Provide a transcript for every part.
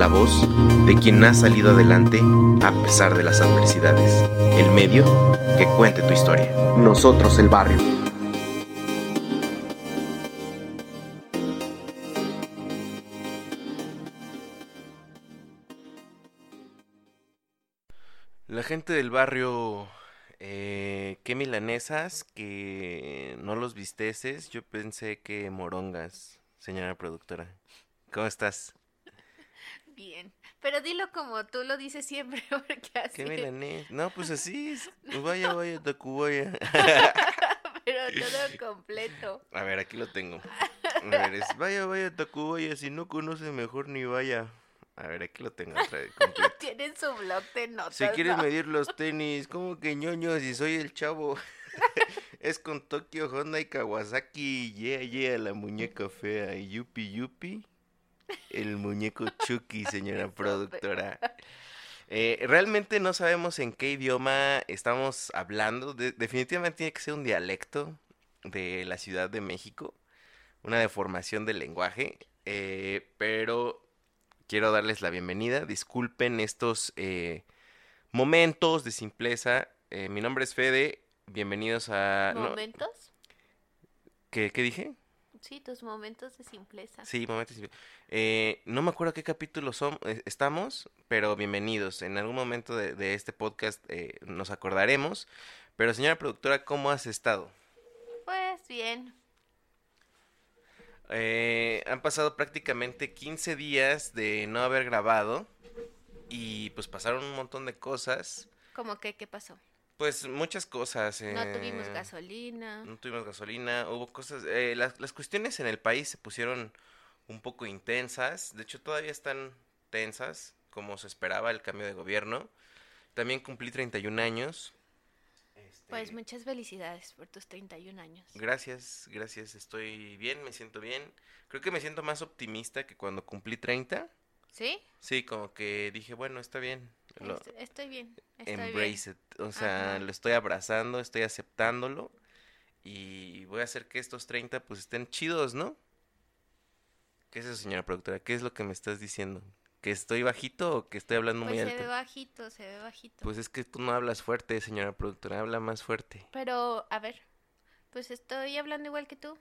la voz de quien ha salido adelante a pesar de las adversidades, el medio que cuente tu historia. Nosotros el barrio. La gente del barrio, eh, qué milanesas, que no los visteces, yo pensé que morongas, señora productora. ¿Cómo estás? Bien, pero dilo como tú lo dices siempre, porque así. ¿Qué milanés? No, pues así es. Vaya, vaya, Tacubaya. pero todo completo. A ver, aquí lo tengo. A ver, es vaya, vaya, Tacubaya, si no conoce mejor ni vaya. A ver, aquí lo tengo otra vez, completo. Tienen su blog de notas. Si quieres ¿no? medir los tenis, como que ñoño si soy el chavo? es con Tokio, Honda y Kawasaki. Yeah, yeah, la muñeca fea. Y yupi, yupi. El muñeco Chucky, señora productora. Eh, realmente no sabemos en qué idioma estamos hablando. De- definitivamente tiene que ser un dialecto de la Ciudad de México. Una deformación del lenguaje. eh, pero quiero darles la bienvenida. Disculpen estos eh, momentos de simpleza. Mi nombre es Fede. Bienvenidos a... no, ¿Momentos? ¿qué, qué dije? Sí, tus momentos de simpleza. Sí, momentos. de simple- Eh, no me acuerdo qué capítulo son, eh, estamos, pero bienvenidos. En algún momento de, de este podcast eh, nos acordaremos. Pero señora productora, ¿cómo has estado? Pues bien. Eh, han pasado prácticamente 15 días de no haber grabado y pues pasaron un montón de cosas. ¿Cómo que qué pasó? Pues muchas cosas. No tuvimos eh, gasolina. No tuvimos gasolina, hubo cosas, eh, las, las cuestiones en el país se pusieron un poco intensas, de hecho todavía están tensas, como se esperaba el cambio de gobierno. También cumplí 31 años. Este, Pues muchas felicidades por tus 31 años. Gracias, gracias, estoy bien, me siento bien. Creo que me siento más optimista que cuando cumplí 30. ¿Sí? Sí, como que dije, bueno, está bien. Lo- Est- Estoy bien. Estoy bien. embrace it. O sea, Ajá. lo estoy abrazando, estoy aceptándolo. Y voy a hacer que estos 30 pues estén chidos, ¿no? ¿Qué es eso, señora productora? ¿Qué es lo que me estás diciendo? ¿Que estoy bajito o que estoy hablando Pues muy se ve alto? bajito, se ve bajito. Pues es que tú no hablas fuerte, señora productora, habla más fuerte. Pero, a ver, pues estoy hablando igual que tú.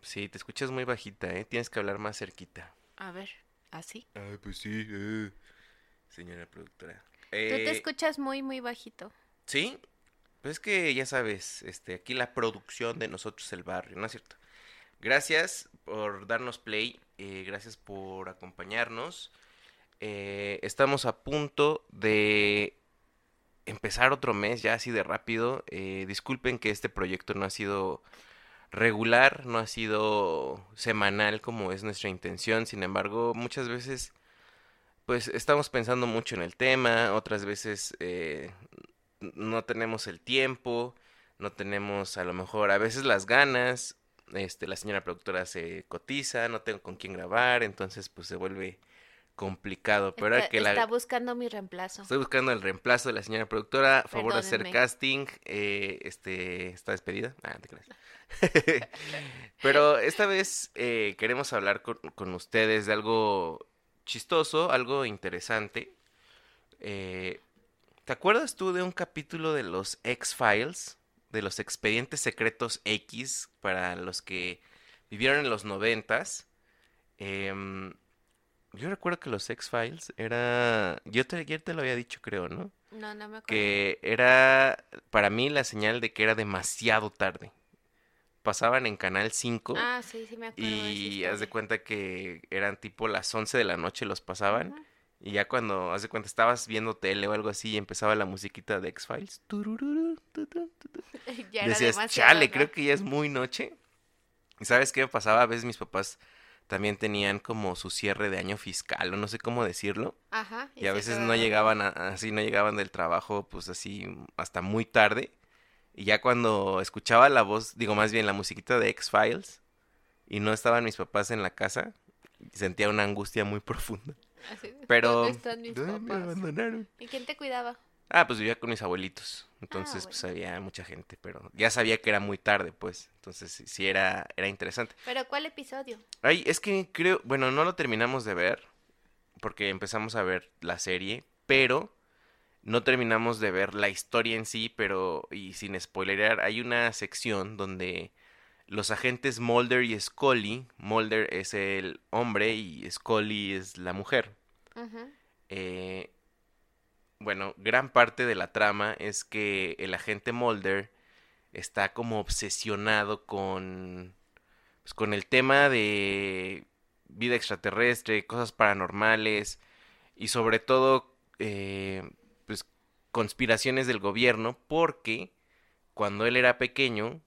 Sí, te escuchas muy bajita, ¿eh? Tienes que hablar más cerquita. A ver, así. Ay, pues sí, eh, señora productora. Tú te Eh, escuchas muy, muy bajito. Sí, pues es que ya sabes, este, aquí la producción de nosotros el barrio, ¿no es cierto? Gracias por darnos play, eh, gracias por acompañarnos. Eh, estamos a punto de empezar otro mes ya así de rápido. Eh, disculpen que este proyecto no ha sido regular, no ha sido semanal como es nuestra intención. Sin embargo, muchas veces pues estamos pensando mucho en el tema, otras veces eh, no tenemos el tiempo, no tenemos a lo mejor a veces las ganas, este, la señora productora se cotiza, no tengo con quién grabar, entonces pues se vuelve complicado, pero ahora está, que la... está buscando mi reemplazo. Estoy buscando el reemplazo de la señora productora, a favor de hacer casting, eh, este, está despedida, ah, te creas. Pero esta vez eh, queremos hablar con, con ustedes de algo chistoso, algo interesante. Eh, ¿te acuerdas tú de un capítulo de los X-Files? De los expedientes secretos X para los que vivieron en los noventas. Em, yo recuerdo que los X-Files era... Yo te, ayer te lo había dicho, creo, ¿no? No, no me acuerdo. Que era para mí la señal de que era demasiado tarde pasaban en Canal 5 Ah, sí, sí me acuerdo. de esa y haz de cuenta que eran tipo las 11 de la noche los pasaban y ya cuando, haz de cuenta, estabas viendo tele o algo así y empezaba la musiquita de X-Files, decías, chale, ¿no? creo que ya es muy noche. ¿Y sabes qué me pasaba? A veces mis papás también tenían como su cierre de año fiscal o no sé cómo decirlo. Ajá. Y a se veces no llegaban a- así, no llegaban del trabajo, pues así, hasta muy tarde. Y ya cuando escuchaba la voz, digo más bien la musiquita de X-Files, y no estaban mis papás en la casa, sentía una angustia muy profunda. Así, Pero... ¿Dónde están mis ¿Dónde me papás? abandonaron? ¿Y quién te cuidaba? Ah, pues vivía con mis abuelitos. Entonces, Ah, pues había mucha gente, pero ya sabía que era muy tarde, pues. Entonces, sí era, era interesante. ¿Pero cuál episodio? Ay, es que creo, bueno, no lo terminamos de ver, porque empezamos a ver la serie, pero no terminamos de ver la historia en sí, pero, y sin spoilerear, hay una sección donde los agentes Mulder y Scully, Mulder es el hombre y Scully es la mujer. Eh, bueno, gran parte de la trama es que el agente Mulder está como obsesionado con, pues, con el tema de vida extraterrestre, cosas paranormales y sobre todo, eh, conspiraciones del gobierno, porque cuando él era pequeño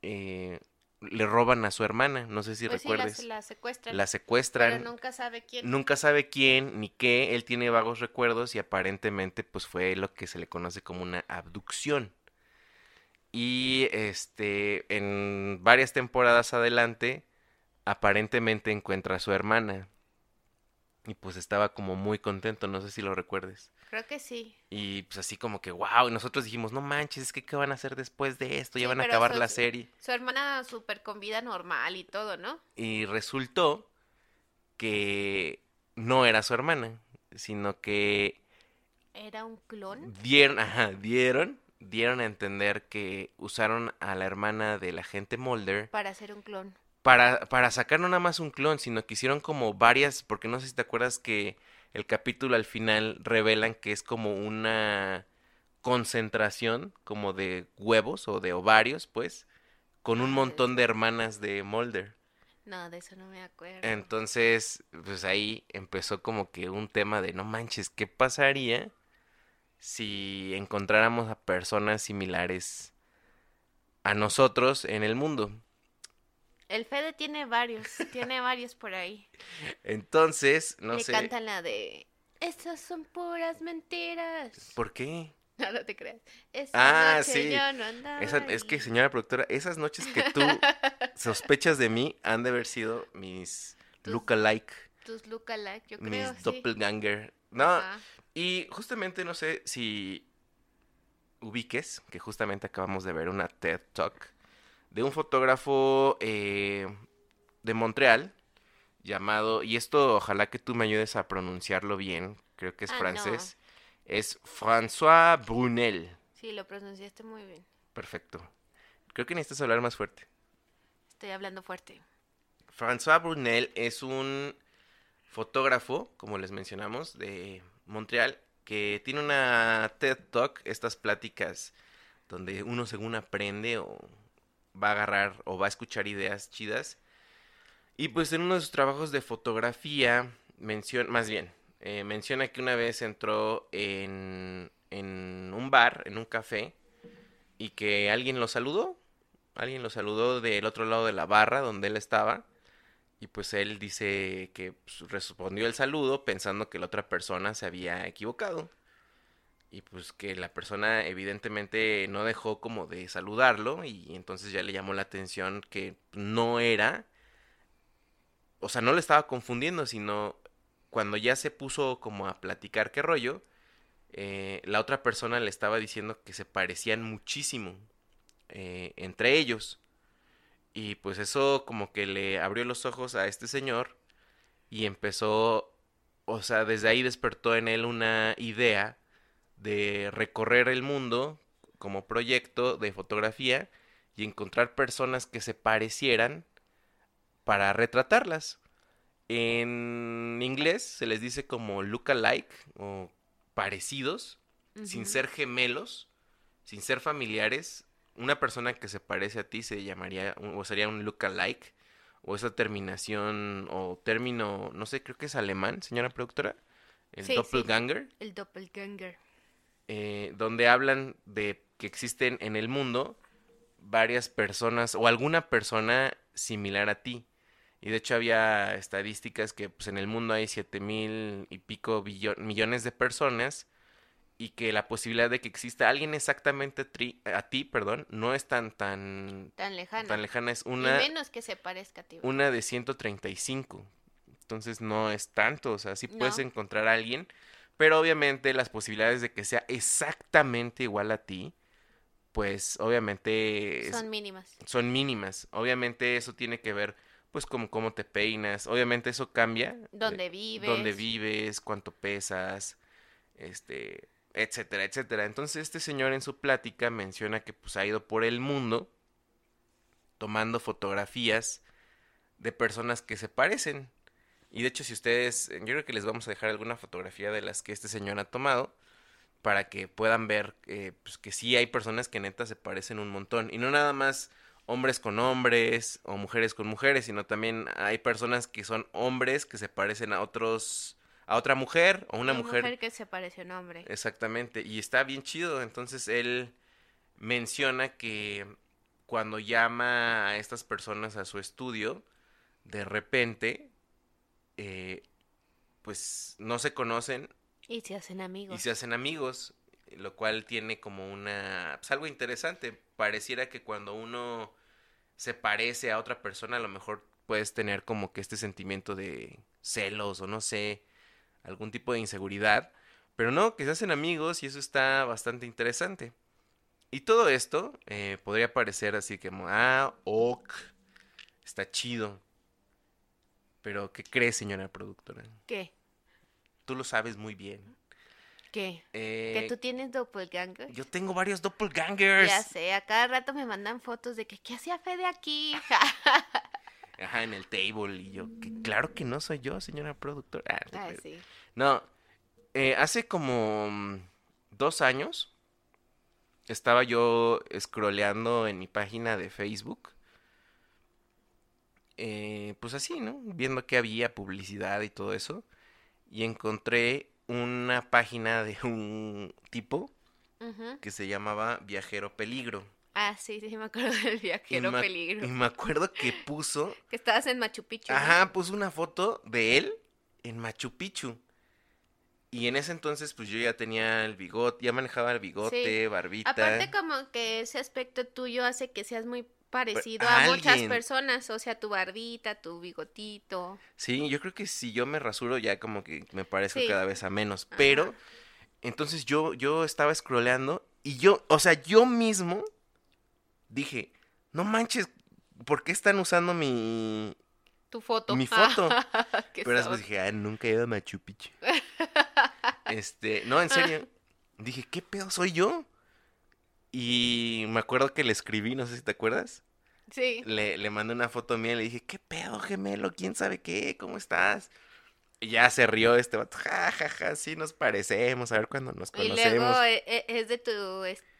eh, le roban a su hermana, no sé si Pues sí, recuerdes, la secuestran. la secuestran. Pero nunca sabe quién. Nunca sabe quién ni qué, él tiene vagos recuerdos y aparentemente pues fue lo que se le conoce como una abducción. Y este, en varias temporadas adelante, aparentemente encuentra a su hermana. Y pues estaba como muy contento, no sé si lo recuerdes. Creo que sí. Y pues así como que, wow, y nosotros dijimos, no manches, es que ¿qué van a hacer después de esto? Ya Sí, van a acabar su- la serie. Su hermana súper con vida normal y todo, ¿no? Y resultó que no era su hermana, sino que Era un clon. dieron, ajá, dieron, dieron a entender que usaron a la hermana del agente Mulder Para hacer un clon. para, para sacar no nada más un clon, sino que hicieron como varias, porque no sé si te acuerdas que el capítulo al final revelan que es como una concentración como de huevos o de ovarios, pues, con un montón de hermanas de Mulder. No, de eso no me acuerdo. Entonces, pues ahí empezó como que un tema de no manches, ¿qué pasaría si encontráramos a personas similares a nosotros en el mundo? El Fede tiene varios, tiene varios por ahí. Entonces, no Le sé, cantan la de... Esas son puras mentiras. ¿por qué? No, no te creas. Esa Ah, noche sí. yo no andaba Esa- es que, señora productora, esas noches que tú sospechas de mí han de haber sido mis Tus- lookalike, Tus lookalike, yo mis creo, sí. doppelganger. No, Ajá. Y justamente no sé si ubiques, que justamente acabamos de ver una TED Talk de un fotógrafo eh, de Montreal llamado, y esto ojalá que tú me ayudes a pronunciarlo bien, creo que es Ah, no. francés, es François Brunel. Sí, lo pronunciaste muy bien. Perfecto. Creo que necesitas hablar más fuerte. Estoy hablando fuerte. François Brunel es un fotógrafo, como les mencionamos, de Montreal, que tiene una TED Talk, estas pláticas donde uno según aprende o va a agarrar o va a escuchar ideas chidas. Y pues en uno de sus trabajos de fotografía menciona, más bien, eh, menciona que una vez entró en, en un bar, en un café, y que alguien lo saludó. Alguien lo saludó del otro lado de la barra donde él estaba. Y pues él dice que pues, respondió el saludo pensando que la otra persona se había equivocado. Y pues que la persona evidentemente no dejó como de saludarlo y entonces ya le llamó la atención que no era, o sea, no le estaba confundiendo, sino cuando ya se puso como a platicar qué rollo, eh, la otra persona le estaba diciendo que se parecían muchísimo eh, entre ellos. Y pues eso como que le abrió los ojos a este señor y empezó, o sea, desde ahí despertó en él una idea de recorrer el mundo como proyecto de fotografía y encontrar personas que se parecieran para retratarlas. En inglés se les dice como look-alike o parecidos, sin ser gemelos, sin ser familiares una persona que se parece a ti se llamaría o sería un look-alike o esa terminación o término, no sé, creo que es alemán, señora productora, el Sí, sí. doppelganger, El doppelganger. Eh, donde hablan de que existen en el mundo varias personas o alguna persona similar a ti. Y de hecho había estadísticas que pues, en el mundo hay siete mil y pico millones de personas y que la posibilidad de que exista alguien exactamente a, tri- a ti, perdón, no es tan tan Tan lejano. tan lejana, es Y una menos que se parezca a ti. una de 135. Entonces no es tanto, o sea, sí puedes encontrar a alguien, pero obviamente las posibilidades de que sea exactamente igual a ti, pues obviamente Son mínimas. son mínimas. Obviamente eso tiene que ver pues con cómo te peinas, obviamente eso cambia. Donde eh, vives. Dónde vives, cuánto pesas, este, etcétera, etcétera. Entonces este señor en su plática menciona que pues ha ido por el mundo tomando fotografías de personas que se parecen. Y de hecho, si ustedes, yo creo que les vamos a dejar alguna fotografía de las que este señor ha tomado para que puedan ver eh, pues, que sí hay personas que neta se parecen un montón. Y no nada más hombres con hombres o mujeres con mujeres, sino también hay personas que son hombres que se parecen a otros, a otra mujer o una mujer que se parece a un hombre. Exactamente, y está bien chido. Entonces él menciona que cuando llama a estas personas a su estudio, de repente, eh, pues no se conocen Y se hacen amigos. y se hacen amigos, lo cual tiene como una, pues algo interesante. Pareciera que cuando uno se parece a otra persona, a lo mejor puedes tener como que este sentimiento de celos o no sé, algún tipo de inseguridad, pero no, que se hacen amigos y eso está bastante interesante. Y todo esto eh, podría parecer así como, ah, ok, está chido. Pero, ¿qué crees, señora productora? ¿Qué? Tú lo sabes muy bien. ¿Qué? Eh, ¿Que tú tienes doppelganger? Yo tengo varios doppelgangers. Ya sé, a cada rato me mandan fotos de que ¿qué hacía Fede aquí? Ajá, en el table. Y yo, que claro que no soy yo, señora productora. Ah, Ay, pero- sí. No, eh, hace como mm, dos años estaba yo scrolleando en mi página de Facebook. Eh, pues así, ¿no? Viendo que había publicidad y todo eso. Y encontré una página de un tipo Ujú. que se llamaba Viajero Peligro. Ah, sí, sí, me acuerdo del Y viajero me peligro. Y me acuerdo que puso Que estabas en Machu Picchu. ¿no? Ajá, puso una foto de él en Machu Picchu. Y en ese entonces, pues yo ya tenía el bigote, ya manejaba el bigote, Sí. barbita. Aparte como que ese aspecto tuyo hace que seas muy parecido a a muchas personas, o sea, tu barbita, tu bigotito. Sí, yo creo que si yo me rasuro ya como que me parezco Sí. cada vez a menos. Ajá. Pero, entonces yo, yo estaba scrolleando y yo, o sea, yo mismo dije, no manches, ¿por qué están usando mi, Tu foto. mi foto? Qué Pero después dije, ah, nunca he ido a Machu Picchu. este, no, en serio. Dije, ¿qué pedo soy yo? Y me acuerdo que le escribí, no sé si te acuerdas. Sí. Le, le mandé una foto mía y le dije, ¿qué pedo, gemelo? ¿Quién sabe qué? ¿Cómo estás? Y ya se rió este vato, ja, ja, ja, sí nos parecemos, a ver cuándo nos Y conocemos. luego eh, eh, es de tu,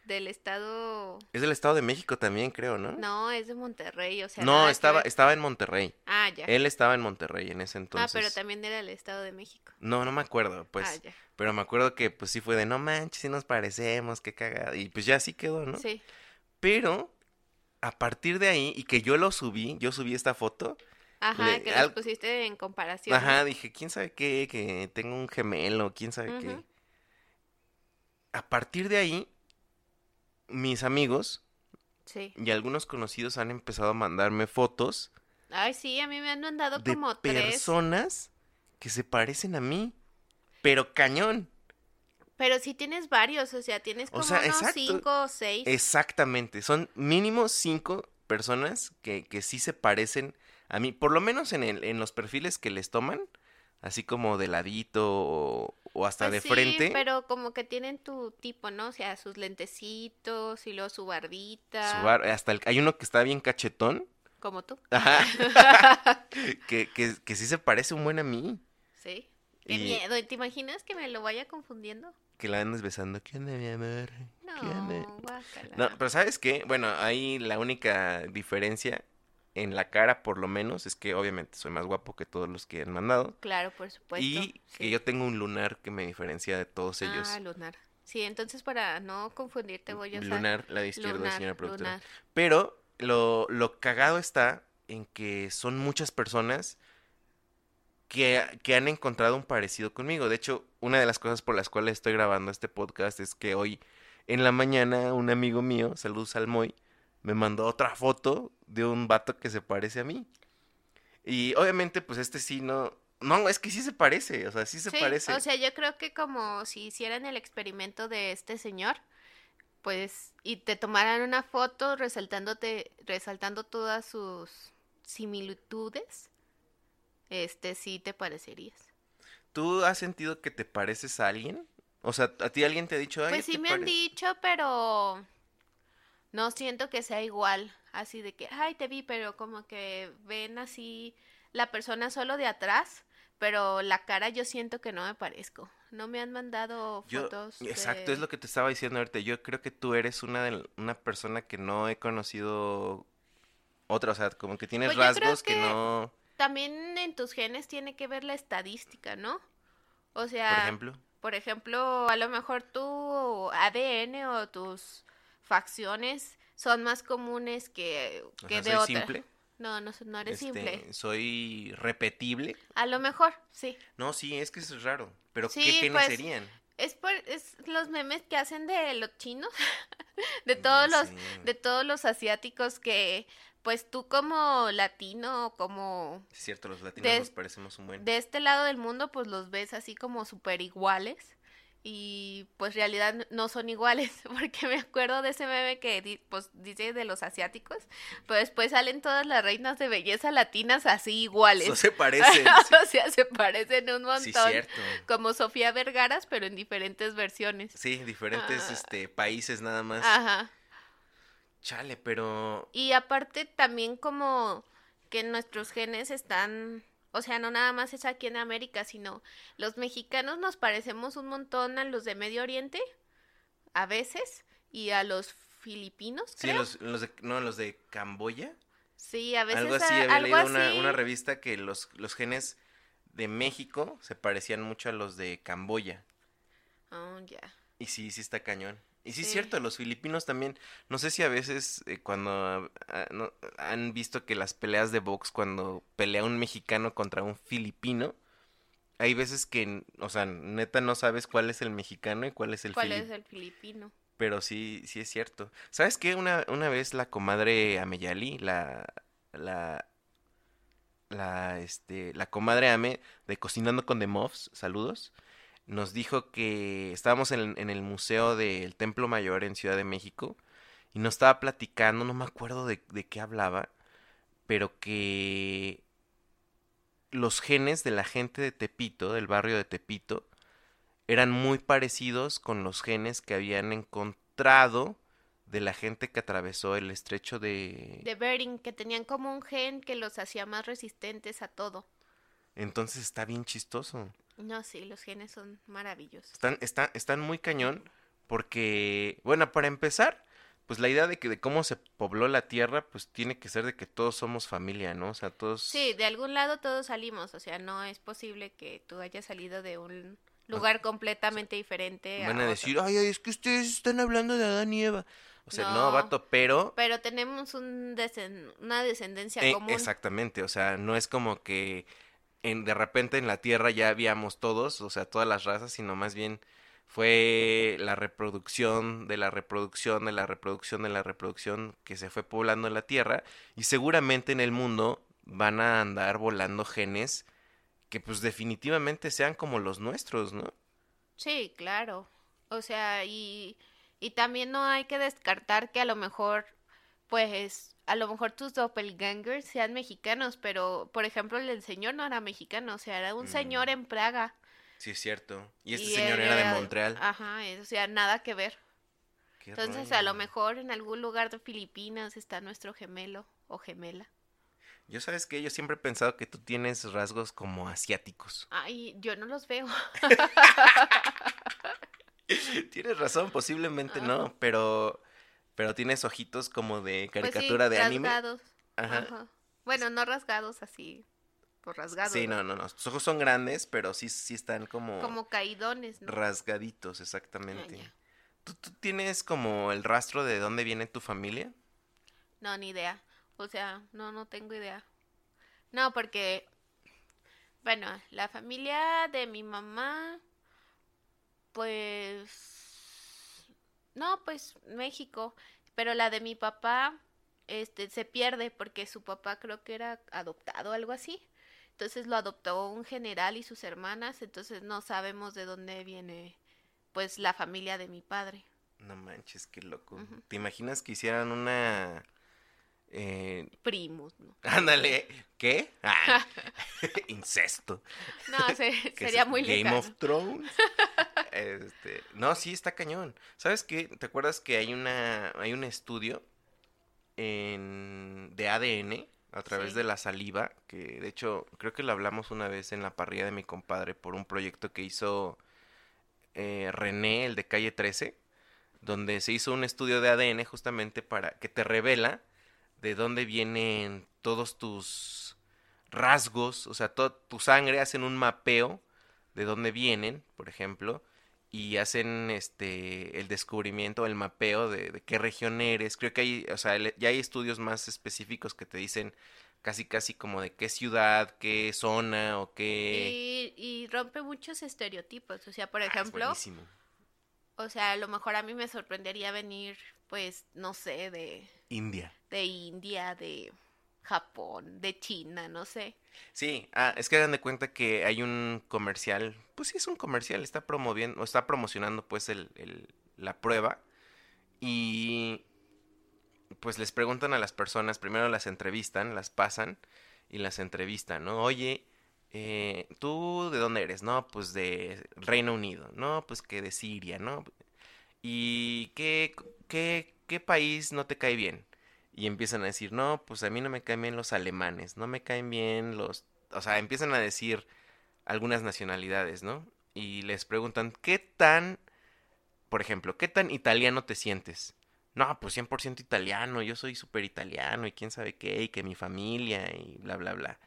del estado, Es del Estado de México también, creo, ¿no? no, es de Monterrey, o sea, no, que estaba, estaba en Monterrey. Ah, ya. Él estaba en Monterrey en ese Ah, entonces. pero también era el estado de México. No, no me acuerdo, pues. ah, ya. Pero me acuerdo que pues sí fue de no manches, sí nos parecemos, qué cagada. Y pues ya así quedó, ¿no? Sí. Pero a partir de ahí, y que yo lo subí, yo subí esta foto. Ajá, Le- que al- los pusiste en comparación. Ajá, dije, quién sabe qué, que tengo un gemelo, quién sabe qué. A partir de ahí, mis amigos Sí. y algunos conocidos han empezado a mandarme fotos Ay, sí, a mí me han mandado de como tres. personas que se parecen a mí. Pero cañón. Pero sí tienes varios, o sea, tienes O como sea, unos exacto. cinco o seis. Exactamente, son mínimo cinco personas que, que sí se parecen a mí, por lo menos en, el, en los perfiles que les toman, así como de ladito o, o hasta Pues de sí, frente. pero como que tienen tu tipo, ¿no? O sea, sus lentecitos y luego su barbita. su bar- hasta el- hay uno que está bien cachetón, Como tú. ajá, que, que, que sí se parece un buen a mí. Sí. Qué Y- miedo. ¿Te imaginas que me lo vaya confundiendo? que la andes besando. ¿Qué onda, mi amor? No. No, pero ¿sabes qué? Bueno, ahí la única diferencia en la cara, por lo menos, es que obviamente soy más guapo que todos los que han mandado. Claro, por supuesto. y que yo tengo un lunar que me diferencia de todos ellos. Ah, lunar. Sí, entonces para no confundirte voy a usar lunar, la de izquierda, lunar, señora productora. lunar. Pero lo, lo cagado está en que son muchas personas que, que han encontrado un parecido conmigo. De hecho, una de las cosas por las cuales estoy grabando este podcast es que hoy en la mañana un amigo mío, saludos al Moy, me mandó otra foto de un vato que se parece a mí. Y obviamente, pues este sí no... No, es que sí se parece, o sea, sí se Sí, parece. o sea, yo creo que como si hicieran el experimento de este señor, pues, y te tomaran una foto resaltándote, resaltando todas sus similitudes, este sí te parecerías. ¿Tú has sentido que te pareces a alguien? O sea, ¿a ti alguien te ha dicho, ay, Pues sí me han pare-"? dicho, pero no siento que sea igual, así de que, ay, te vi, pero como que ven así la persona solo de atrás, pero la cara yo siento que no me parezco. No me han mandado Yo- fotos. exacto, de- es lo que te estaba diciendo ahorita. Yo creo que tú eres una de, una persona que no he conocido otra, o sea, como que tienes Pues rasgos que... que- no, También en tus genes tiene que ver la estadística, ¿no? O por sea, ejemplo. por ejemplo, a lo mejor tu ADN o tus facciones son más comunes que, O que sea, de soy otra. simple. No, no, no eres este, simple. Soy repetible. A lo mejor, sí. No, sí, es que eso es raro. Pero ¿qué Sí, genes pues, serían? Es por es los memes que hacen de los chinos, de todos los de todos los asiáticos que pues tú como latino como Es cierto, los latinos de- nos parecemos un buen. de este lado del mundo pues los ves así como súper iguales y pues en realidad no son iguales porque me acuerdo de ese meme que pues dice de los asiáticos pero después salen todas las reinas de belleza latinas así iguales No se parecen. o sea se parecen un montón sí, cierto. como Sofía Vergaras pero en diferentes versiones Sí, diferentes Ah. este, países nada más. ajá Chale, pero... Y aparte también como que nuestros genes están, o sea, no nada más es aquí en América, sino los mexicanos nos parecemos un montón a los de Medio Oriente, a veces, y a los filipinos, Sí, creo. los, los de, no, los de Camboya. Sí, a veces algo así, a- había algo leído una, así. una revista que los, los genes de México se parecían mucho a los de Camboya. Oh, ya. Y sí, sí está cañón. Y sí, es cierto, los filipinos también. No sé si a veces eh, cuando ah, no- han visto que las peleas de box, cuando pelea un mexicano contra un filipino, hay veces que, o sea, neta no sabes cuál es el mexicano y cuál es el ¿Cuál filipino. es el filipino? Pero sí, sí es cierto. ¿Sabes qué? Una, una vez la comadre Ameyali, la, la, la, este, la comadre Ame de Cocinando con The Muffs, saludos, nos dijo que estábamos en, el Museo del Templo Mayor en Ciudad de México y nos estaba platicando, no me acuerdo de, de qué hablaba, pero que los genes de la gente de Tepito, del barrio de Tepito, eran muy parecidos con los genes que habían encontrado de la gente que atravesó el estrecho de... De Bering, que tenían como un gen que los hacía más resistentes a todo. Entonces está bien chistoso. No, sí, los genes son maravillosos. Están, están, están muy cañón porque, bueno, para empezar, pues la idea de que de cómo se pobló la tierra, pues tiene que ser de que todos somos familia, ¿no? O sea, todos... Sí, de algún lado todos salimos, o sea, no es posible que tú hayas salido de un lugar completamente diferente Van a decir, ay, ay, es que ustedes están hablando de Adán y Eva. O sea, no, No. vato, pero... Pero tenemos un desen- una descendencia Eh, común. exactamente, o sea, no es como que en, de repente en la Tierra ya habíamos todos, o sea, todas las razas, sino más bien fue la reproducción de la reproducción de la reproducción de la reproducción que se fue poblando la Tierra y seguramente en el mundo van a andar volando genes que pues definitivamente sean como los nuestros, ¿no? Sí, claro. O sea, y, y también no hay que descartar que a lo mejor, pues, a lo mejor tus doppelgangers sean mexicanos, pero, por ejemplo, el señor no era mexicano, o sea, era un señor Mm. en Praga. Sí, es cierto. Y este y señor era de Montreal. Ajá, o sea, nada que ver. Qué Entonces, a lo mejor en algún lugar de Filipinas está nuestro gemelo o gemela. Yo sabes que yo siempre he pensado que tú tienes rasgos como asiáticos. Ay, yo no los veo. Tienes razón, posiblemente no, pero pero tienes ojitos como de Pues sí, caricatura de anime. rasgados. Ajá. Ajá. Bueno, no rasgados así, pues rasgados. Sí, ¿no? no, no. Tus ojos son grandes, pero sí, sí están como, Como caídones, ¿no? rasgaditos, exactamente. Ya. ¿Tú, tú tienes como el rastro de dónde viene tu familia? No, ni idea. O sea, no, no tengo idea. No, porque, bueno, la familia de mi mamá, pues, no, pues México, pero la de mi papá, este, se pierde porque su papá creo que era adoptado o algo así. Entonces lo adoptó un general y sus hermanas, entonces no sabemos de dónde viene, pues, la familia de mi padre. No manches, qué loco. ¿Te imaginas que hicieran una... eh, Primos, ¿no? Ándale, ¿qué? Ah, incesto. No, se- sería muy Game of Thrones. Este, no, sí está cañón. ¿Sabes qué? ¿Te acuerdas que hay una hay un estudio en de ADN a través Sí. de la saliva que de hecho creo que lo hablamos una vez en la parrilla de mi compadre por un proyecto que hizo eh, René, el de calle 13, donde se hizo un estudio de ADN justamente para que te revela de dónde vienen todos tus rasgos, o sea, toda tu sangre, hacen un mapeo de dónde vienen, por ejemplo, y hacen este el descubrimiento, el mapeo de, de qué región eres. Creo que hay, o sea, le- ya hay estudios más específicos que te dicen casi casi como de qué ciudad, qué zona o qué... Y, y rompe muchos estereotipos. O sea, por Ah, es ejemplo, o sea, a lo mejor a mí me sorprendería venir, pues, no sé, de, India. de India, de Japón, de China, no sé. Sí, ah, es que hagan de cuenta que hay un comercial, pues sí es un comercial, está promoviendo, está promocionando pues el, el- la prueba y pues les preguntan a las personas, primero las entrevistan, las pasan y las entrevistan, ¿no? Oye, eh, ¿tú de dónde eres? No, pues de Reino Unido, no, pues que de Siria, ¿no? ¿Y qué, qué, qué país no te cae bien? Y empiezan a decir, no, pues a mí no me caen bien los alemanes, no me caen bien los... O sea, empiezan a decir algunas nacionalidades, ¿no? Y les preguntan, ¿qué tan, por ejemplo, qué tan italiano te sientes? No, pues 100% italiano, yo soy súper italiano y quién sabe qué, y que mi familia y bla, bla, bla.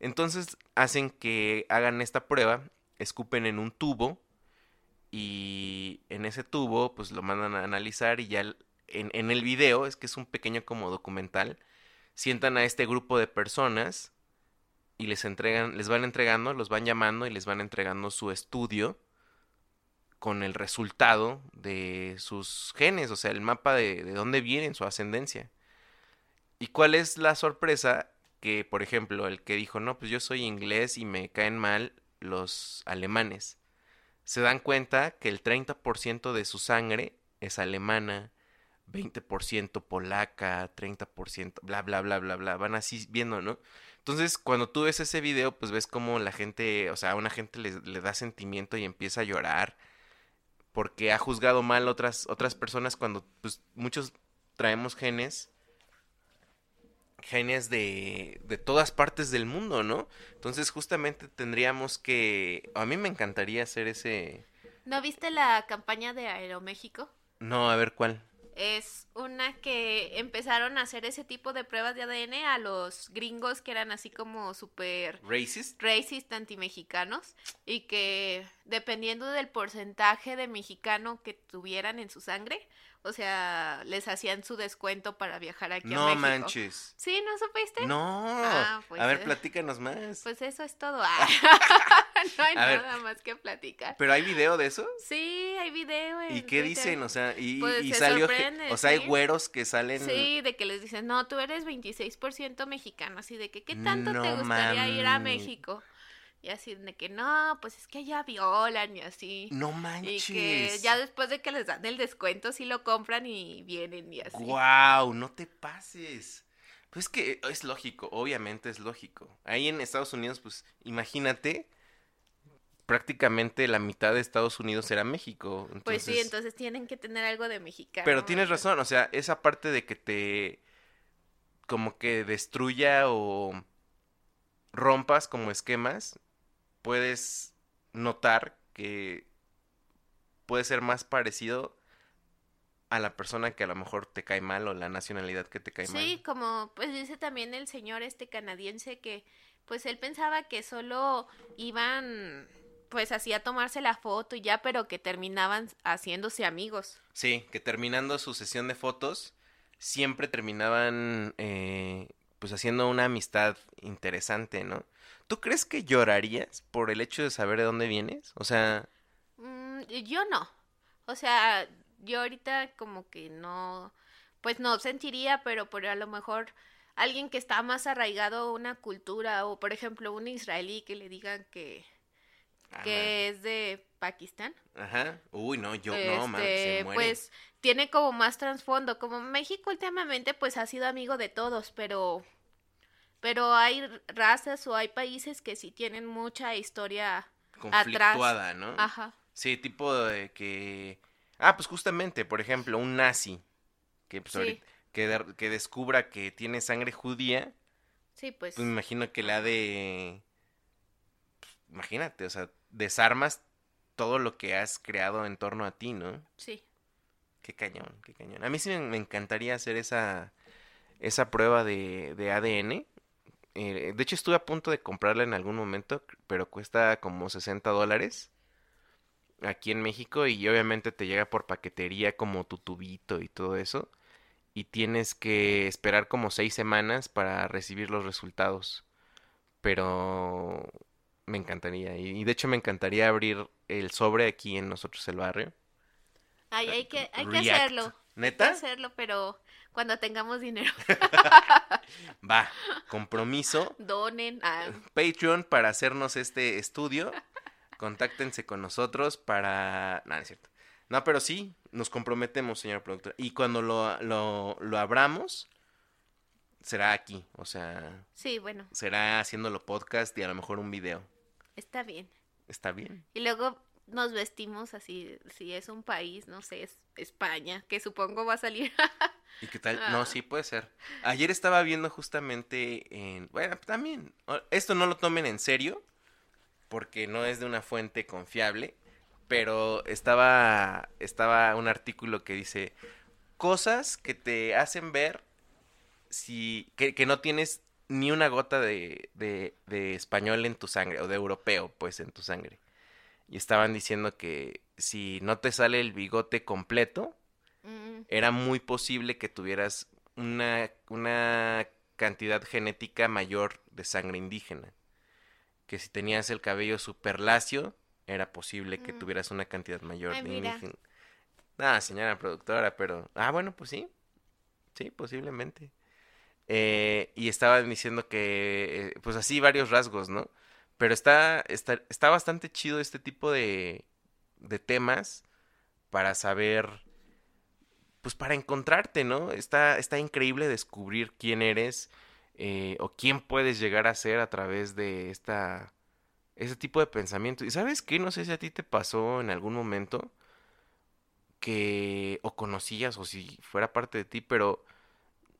Entonces hacen que hagan esta prueba, escupen en un tubo y en ese tubo pues lo mandan a analizar y ya en, en el video, es que es un pequeño como documental, sientan a este grupo de personas y les entregan, les van entregando, los van llamando y les van entregando su estudio con el resultado de sus genes, o sea, el mapa de, de dónde vienen su ascendencia. ¿Y cuál es la sorpresa? Que, por ejemplo, el que dijo, no, pues yo soy inglés y me caen mal los alemanes. Se dan cuenta que el 30% de su sangre es alemana, 20% polaca, 30%, bla, bla, bla, bla, bla. Van así viendo, ¿no? Entonces, cuando tú ves ese video, pues ves como la gente, o sea, a una gente le, le da sentimiento y empieza a llorar porque ha juzgado mal otras, otras personas cuando, pues, muchos traemos genes, genes de, de todas partes del mundo, ¿no? Entonces, justamente tendríamos que, a mí me encantaría hacer ese, ¿No viste la campaña de Aeroméxico? no, a ver cuál. Es una que empezaron a hacer ese tipo de pruebas de ADN a los gringos que eran así como súper Racist. racist antimexicanos y que dependiendo del porcentaje de mexicano que tuvieran en su sangre, o sea, les hacían su descuento para viajar aquí a No México. manches. ¿Sí? ¿No supiste? No. Ah, pues, a ver, eh. platícanos más. Pues eso es todo. Ah. no hay A ver. nada más que platicar. ¿Pero hay video de eso? Sí, hay video. ¿Y qué Twitter. dicen? O sea, y, Pues y se salió, o sea, hay güeros que salen. Sí, de que les dicen, no, tú eres 26% mexicano, así de que, ¿qué tanto te gustaría ir a. México? Y así de que, no, pues es que allá violan y así. No Y manches. que ya después de que les dan el descuento, sí lo compran y vienen y así. Guau, no te pases. Pues es que es lógico, obviamente es lógico. Ahí en Estados Unidos, pues imagínate, prácticamente la mitad de Estados Unidos era México. Pues sí, entonces- tienen que tener algo de mexicano. Pero tienes razón, o sea, esa parte de que te como que destruya o rompas como esquemas, puedes notar que puede ser más parecido a la persona que a lo mejor te cae mal o la nacionalidad que te cae mal. Sí, como pues dice también el señor este canadiense que pues él pensaba que solo iban pues así a tomarse la foto y ya, pero que terminaban haciéndose amigos. Sí, que terminando su sesión de fotos, siempre terminaban eh, pues haciendo una amistad interesante, ¿no? ¿Tú crees que llorarías por el hecho de saber de dónde vienes? O sea, Mm, yo no. O sea, yo ahorita como que no, pues no sentiría, pero por a lo mejor alguien que está más arraigado a una cultura o por ejemplo un israelí que le digan que, que es de Pakistán. Ajá. Uy, no, yo no, man, se Este, muere. pues tiene como más trasfondo. Como México últimamente pues ha sido amigo de todos, pero pero hay razas o hay países que sí tienen mucha historia conflictuada, ¿no? Ajá. Sí, tipo de que Ah, pues justamente, por ejemplo, un nazi que pues Sí. ahorita- que, de- que descubra que tiene sangre judía, Sí, pues pues me imagino que la de imagínate, o sea, desarmas todo lo que has creado en torno a ti, ¿no? sí. Qué cañón, qué cañón. A mí sí me, encantaría hacer esa, esa prueba de, de ADN. Eh, de hecho, estuve a punto de comprarla en algún momento, pero cuesta como 60 dólares aquí en México y obviamente te llega por paquetería como tu tubito y todo eso. Y tienes que esperar como seis semanas para recibir los resultados. Pero me encantaría. Y, y de hecho me encantaría abrir el sobre aquí en nosotros el barrio. Ay, hay que, hay que hacerlo. Hay que ¿Neta? hacerlo, pero cuando tengamos dinero. Va, compromiso. Donen. ah, Patreon para hacernos este estudio. Contáctense con nosotros para... No, no es cierto. No, pero sí, nos comprometemos, señor productor. Y cuando lo, lo, lo abramos, será aquí. O sea, sí, bueno, será haciéndolo podcast y a lo mejor un video. Está bien. ¿Está bien? Y luego nos vestimos así, si es un país, no sé, es España, que supongo va a salir. ¿Y qué tal? Ah. No, sí puede ser. Ayer estaba viendo justamente en... Bueno, también, esto no lo tomen en serio, porque no es de una fuente confiable, pero estaba, estaba un artículo que dice cosas que te hacen ver si, que, que no tienes ni una gota de, de, de español en tu sangre, o de europeo, pues, en tu sangre. Y estaban diciendo que si no te sale el bigote completo, Mm, era muy posible que tuvieras una, una cantidad genética mayor de sangre indígena. Que si tenías el cabello super lacio, era posible que Mm. tuvieras una cantidad mayor Ay, de indígena. Ah, señora productora, pero... Ah, bueno, pues sí. Sí, posiblemente. Eh, y estaban diciendo que, eh, pues así varios rasgos, ¿no? Pero está, está, está bastante chido este tipo de, de temas para saber, pues para encontrarte, ¿no? Está, está increíble descubrir quién eres eh, o quién puedes llegar a ser a través de esta, ese tipo de pensamiento. Y sabes qué, no sé si a ti te pasó en algún momento que o conocías o si fuera parte de ti, pero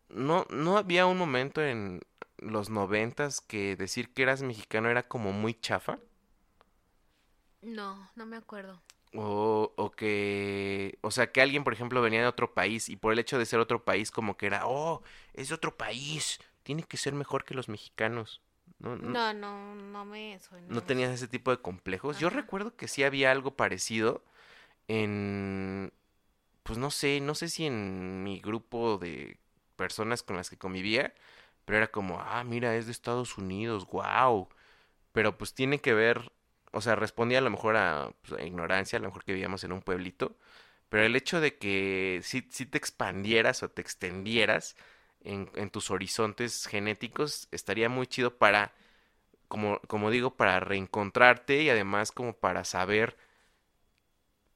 no, no había un momento en los noventas que decir que eras mexicano era como muy chafa. no, no me acuerdo. O, o que, o sea, que alguien, por ejemplo, venía de otro país y por el hecho de ser otro país, como que era, oh, es de otro país, tiene que ser mejor que los mexicanos. No, no, No, no, no me suena. no tenías ese tipo de complejos. Yo recuerdo que sí había algo parecido en, pues no sé, no sé si en mi grupo de personas con las que convivía, pero era como, ah, mira, es de Estados Unidos, wow. Pero pues tiene que ver, o sea, respondía a lo mejor a, pues, a ignorancia, a lo mejor que vivíamos en un pueblito, pero el hecho de que sí, sí te expandieras o te extendieras en, en tus horizontes genéticos estaría muy chido para, como, como digo, para reencontrarte y además como para saber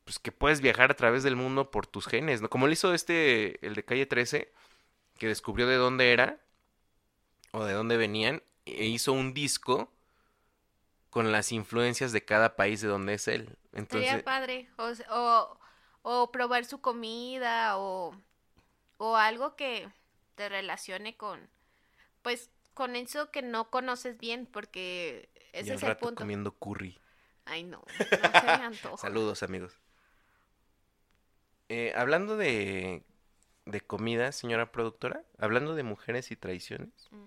pues que puedes viajar a través del mundo por tus genes, ¿no? Como lo hizo este, el de calle 13, que descubrió de dónde era o de dónde venían e hizo un disco con las influencias de cada país de donde es él. Entonces, Sería padre. O, o, o probar su comida o, o algo que te relacione con, pues, con eso que no conoces bien, porque ese es el rato punto. comiendo curry. Ay, no, no se me antoja. Saludos, amigos. Eh, hablando de, de comida, señora productora, hablando de mujeres y traiciones, Mm.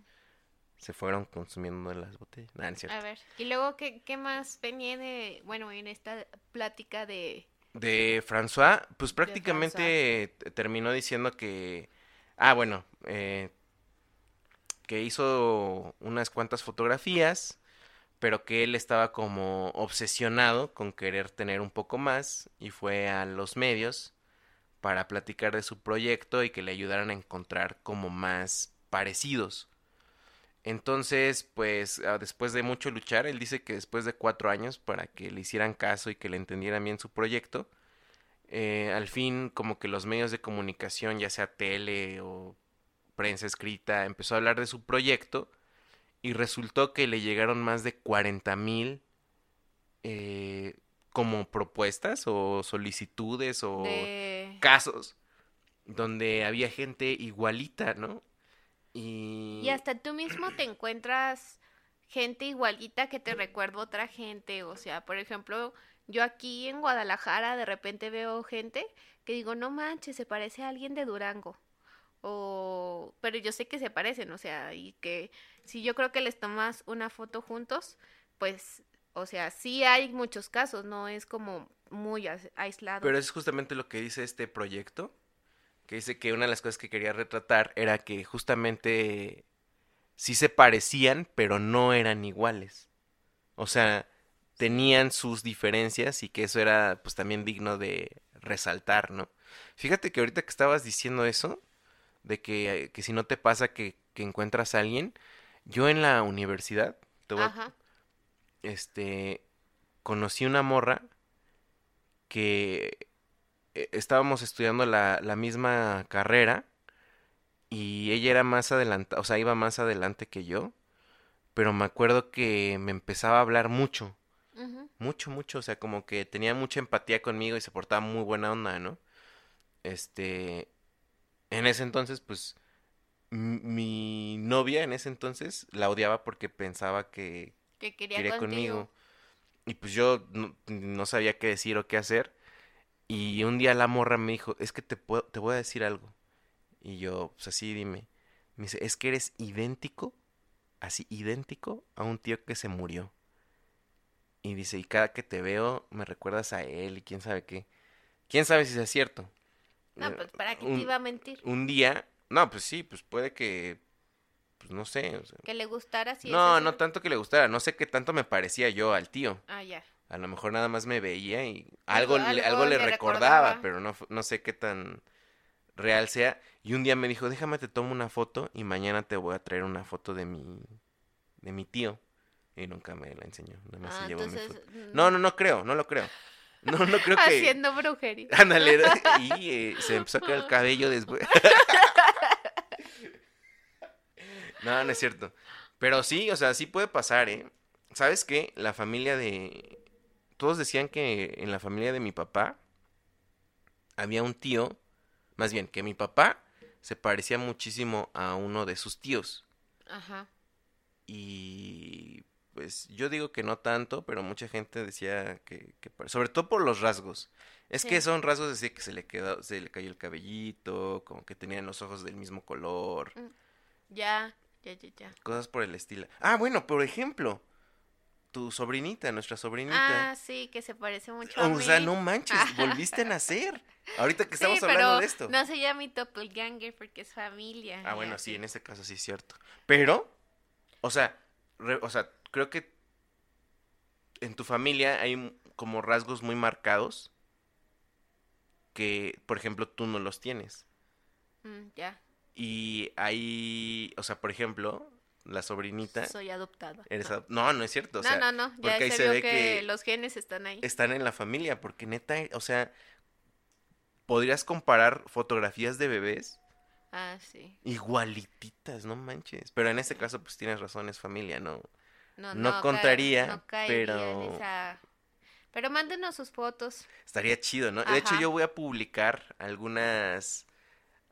se fueron consumiendo las botellas. Nah, no. A ver, y luego, ¿qué, qué más venía de, bueno, en esta plática de... De François, pues prácticamente terminó diciendo que, ah, bueno, eh, que hizo unas cuantas fotografías, pero que él estaba como obsesionado con querer tener un poco más y fue a los medios para platicar de su proyecto y que le ayudaran a encontrar como más parecidos. Entonces, pues ah, después de mucho luchar, él dice que después de cuatro años para que le hicieran caso y que le entendieran bien su proyecto, eh, al fin como que los medios de comunicación, ya sea tele o prensa escrita, empezó a hablar de su proyecto y resultó que le llegaron más de 40 mil eh, como propuestas o solicitudes o. casos donde había gente igualita, ¿no? Y... Y hasta tú mismo te encuentras gente igualita que te recuerda otra gente. O sea, por ejemplo, yo aquí en Guadalajara de repente veo gente que digo, no manches, se parece a alguien de Durango. O, pero yo sé que se parecen, o sea, y que si yo creo que les tomas una foto juntos, pues, o sea, sí hay muchos casos, no es como muy ais- aislado. Pero es justamente lo que dice este proyecto, que dice que una de las cosas que quería retratar era que justamente sí se parecían, pero no eran iguales. O sea, tenían sus diferencias y que eso era pues también digno de resaltar, ¿no? Fíjate que ahorita que estabas diciendo eso, de que, que si no te pasa que, que encuentras a alguien, yo en la universidad, te voy a-. este, conocí una morra que eh, estábamos estudiando la, la misma carrera y ella era más adelante, o sea, iba más adelante que yo, pero me acuerdo que me empezaba a hablar mucho, mucho, mucho, o sea, como que tenía mucha empatía conmigo y se portaba muy buena onda, ¿no? Este, en ese entonces, pues, mi novia en ese entonces la odiaba porque pensaba que Que quería, quería contigo. conmigo. Y pues yo no, no sabía qué decir o qué hacer. Y un día la morra me dijo, es que te, puedo- te voy a decir algo. Y yo, pues así dime. Me dice, es que eres idéntico, así idéntico a un tío que se murió. Y dice, y cada que te veo me recuerdas a él y quién sabe qué. ¿Quién sabe si es cierto? No, pues para qué te iba a mentir. Un día, no, pues sí, pues puede que, pues no sé. o sea, Que le gustara si no, es no tanto que le gustara, no sé qué tanto me parecía yo al tío. Ah, ya. A lo mejor nada más me veía y algo, Algo- le, algo recordaba, recordaba. pero no, no sé qué tan real sea. Y un día me dijo, déjame te tomo una foto y mañana te voy a traer una foto de mi, de mi Y nunca me la enseñó, nada más se Ah, mi foto. mm, No, no, no creo, no lo creo. No, no creo que... Haciendo brujería. Ándale, y eh, se me empezó a caer el cabello después. no, no es cierto. Pero sí, o sea, sí puede pasar, ¿eh? ¿Sabes qué? La familia de... Todos decían que en la familia de mi papá había un tío, más bien, que mi papá se parecía muchísimo a uno de sus tíos. Ajá. Y pues yo digo que no tanto, pero mucha gente decía que, sobre todo por los rasgos. Es que son rasgos así que se le quedó, se le cayó el cabellito, como que tenían los ojos del mismo color, Ya, ya, ya, ya. cosas por el estilo. Ah, bueno, por ejemplo, tu sobrinita, nuestra sobrinita. Ah, sí, que se parece mucho a o sea, mí. no manches, volviste a nacer. Ahorita que estamos sí, hablando pero de esto. no se llama mi doppelganger porque es familia. Ah, bueno, así. sí, en este caso sí es cierto. Pero, o sea, re- o sea, creo que en tu familia hay como rasgos muy marcados que, por ejemplo, tú no los tienes. Mm, ya, Y hay, o sea, por ejemplo, la sobrinita, soy adoptada. eres no. adop- no, no es cierto, o no, sea, no, no, ya porque ahí se, ve que, que los genes están ahí. están en la familia, porque neta, o sea, podrías comparar fotografías de bebés Ah, sí. igualititas, no manches. Pero en este caso, pues tienes razón, es familia, ¿no? No, No no caería en pero- esa- Pero mándenos sus fotos. Estaría chido, ¿no? De hecho, Ajá. yo voy a publicar algunas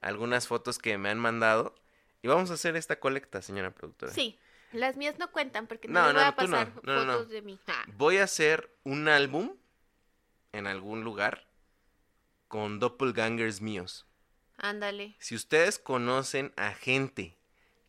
algunas fotos que me han mandado y vamos a hacer esta colecta, señora productora. Sí, las mías no cuentan porque no, No, les voy no, a pasar no. fotos de mí. Ah, Voy a hacer un álbum en algún lugar con doppelgangers míos. Ándale. Si ustedes conocen a gente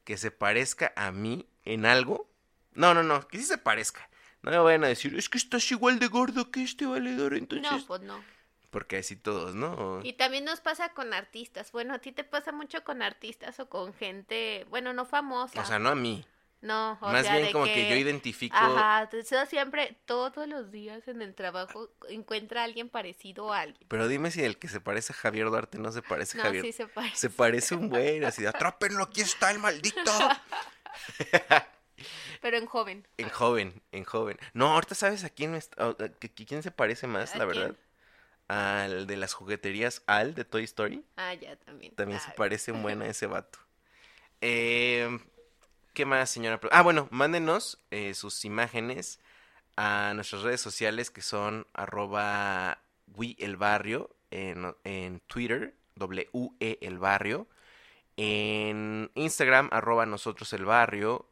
que se parezca a mí en algo, no, no, no, que sí se parezca. No me vayan a decir, es que estás igual de gordo que este valedor, entonces. No, pues no. Porque así todos, ¿no? Y también nos pasa con artistas. Bueno, a ti te pasa mucho con artistas o con gente, bueno, no famosa. O sea, no a mí. no, o Más sea, bien de como que... yo identifico. Ajá, eso siempre, todos los días en el trabajo encuentra a alguien parecido a alguien. Pero dime si el que se parece a Javier Duarte no se parece a No, Javier. sí se parece. Se parece un güey, así de atrápenlo, aquí está el maldito. Pero en joven. En joven, en joven. No, ahorita sabes a quién, me a- quién se parece más, ¿A la quién? verdad. Al de las jugueterías Al de Toy Story. Ah, ya también. También se parece un buen a ese vato. Eh, ¿Qué más, señora? Ah, bueno, mándenos eh, sus imágenes a nuestras redes sociales que son arroba we el barrio en, en Twitter, W-E el barrio, en Instagram, arroba nosotros el barrio,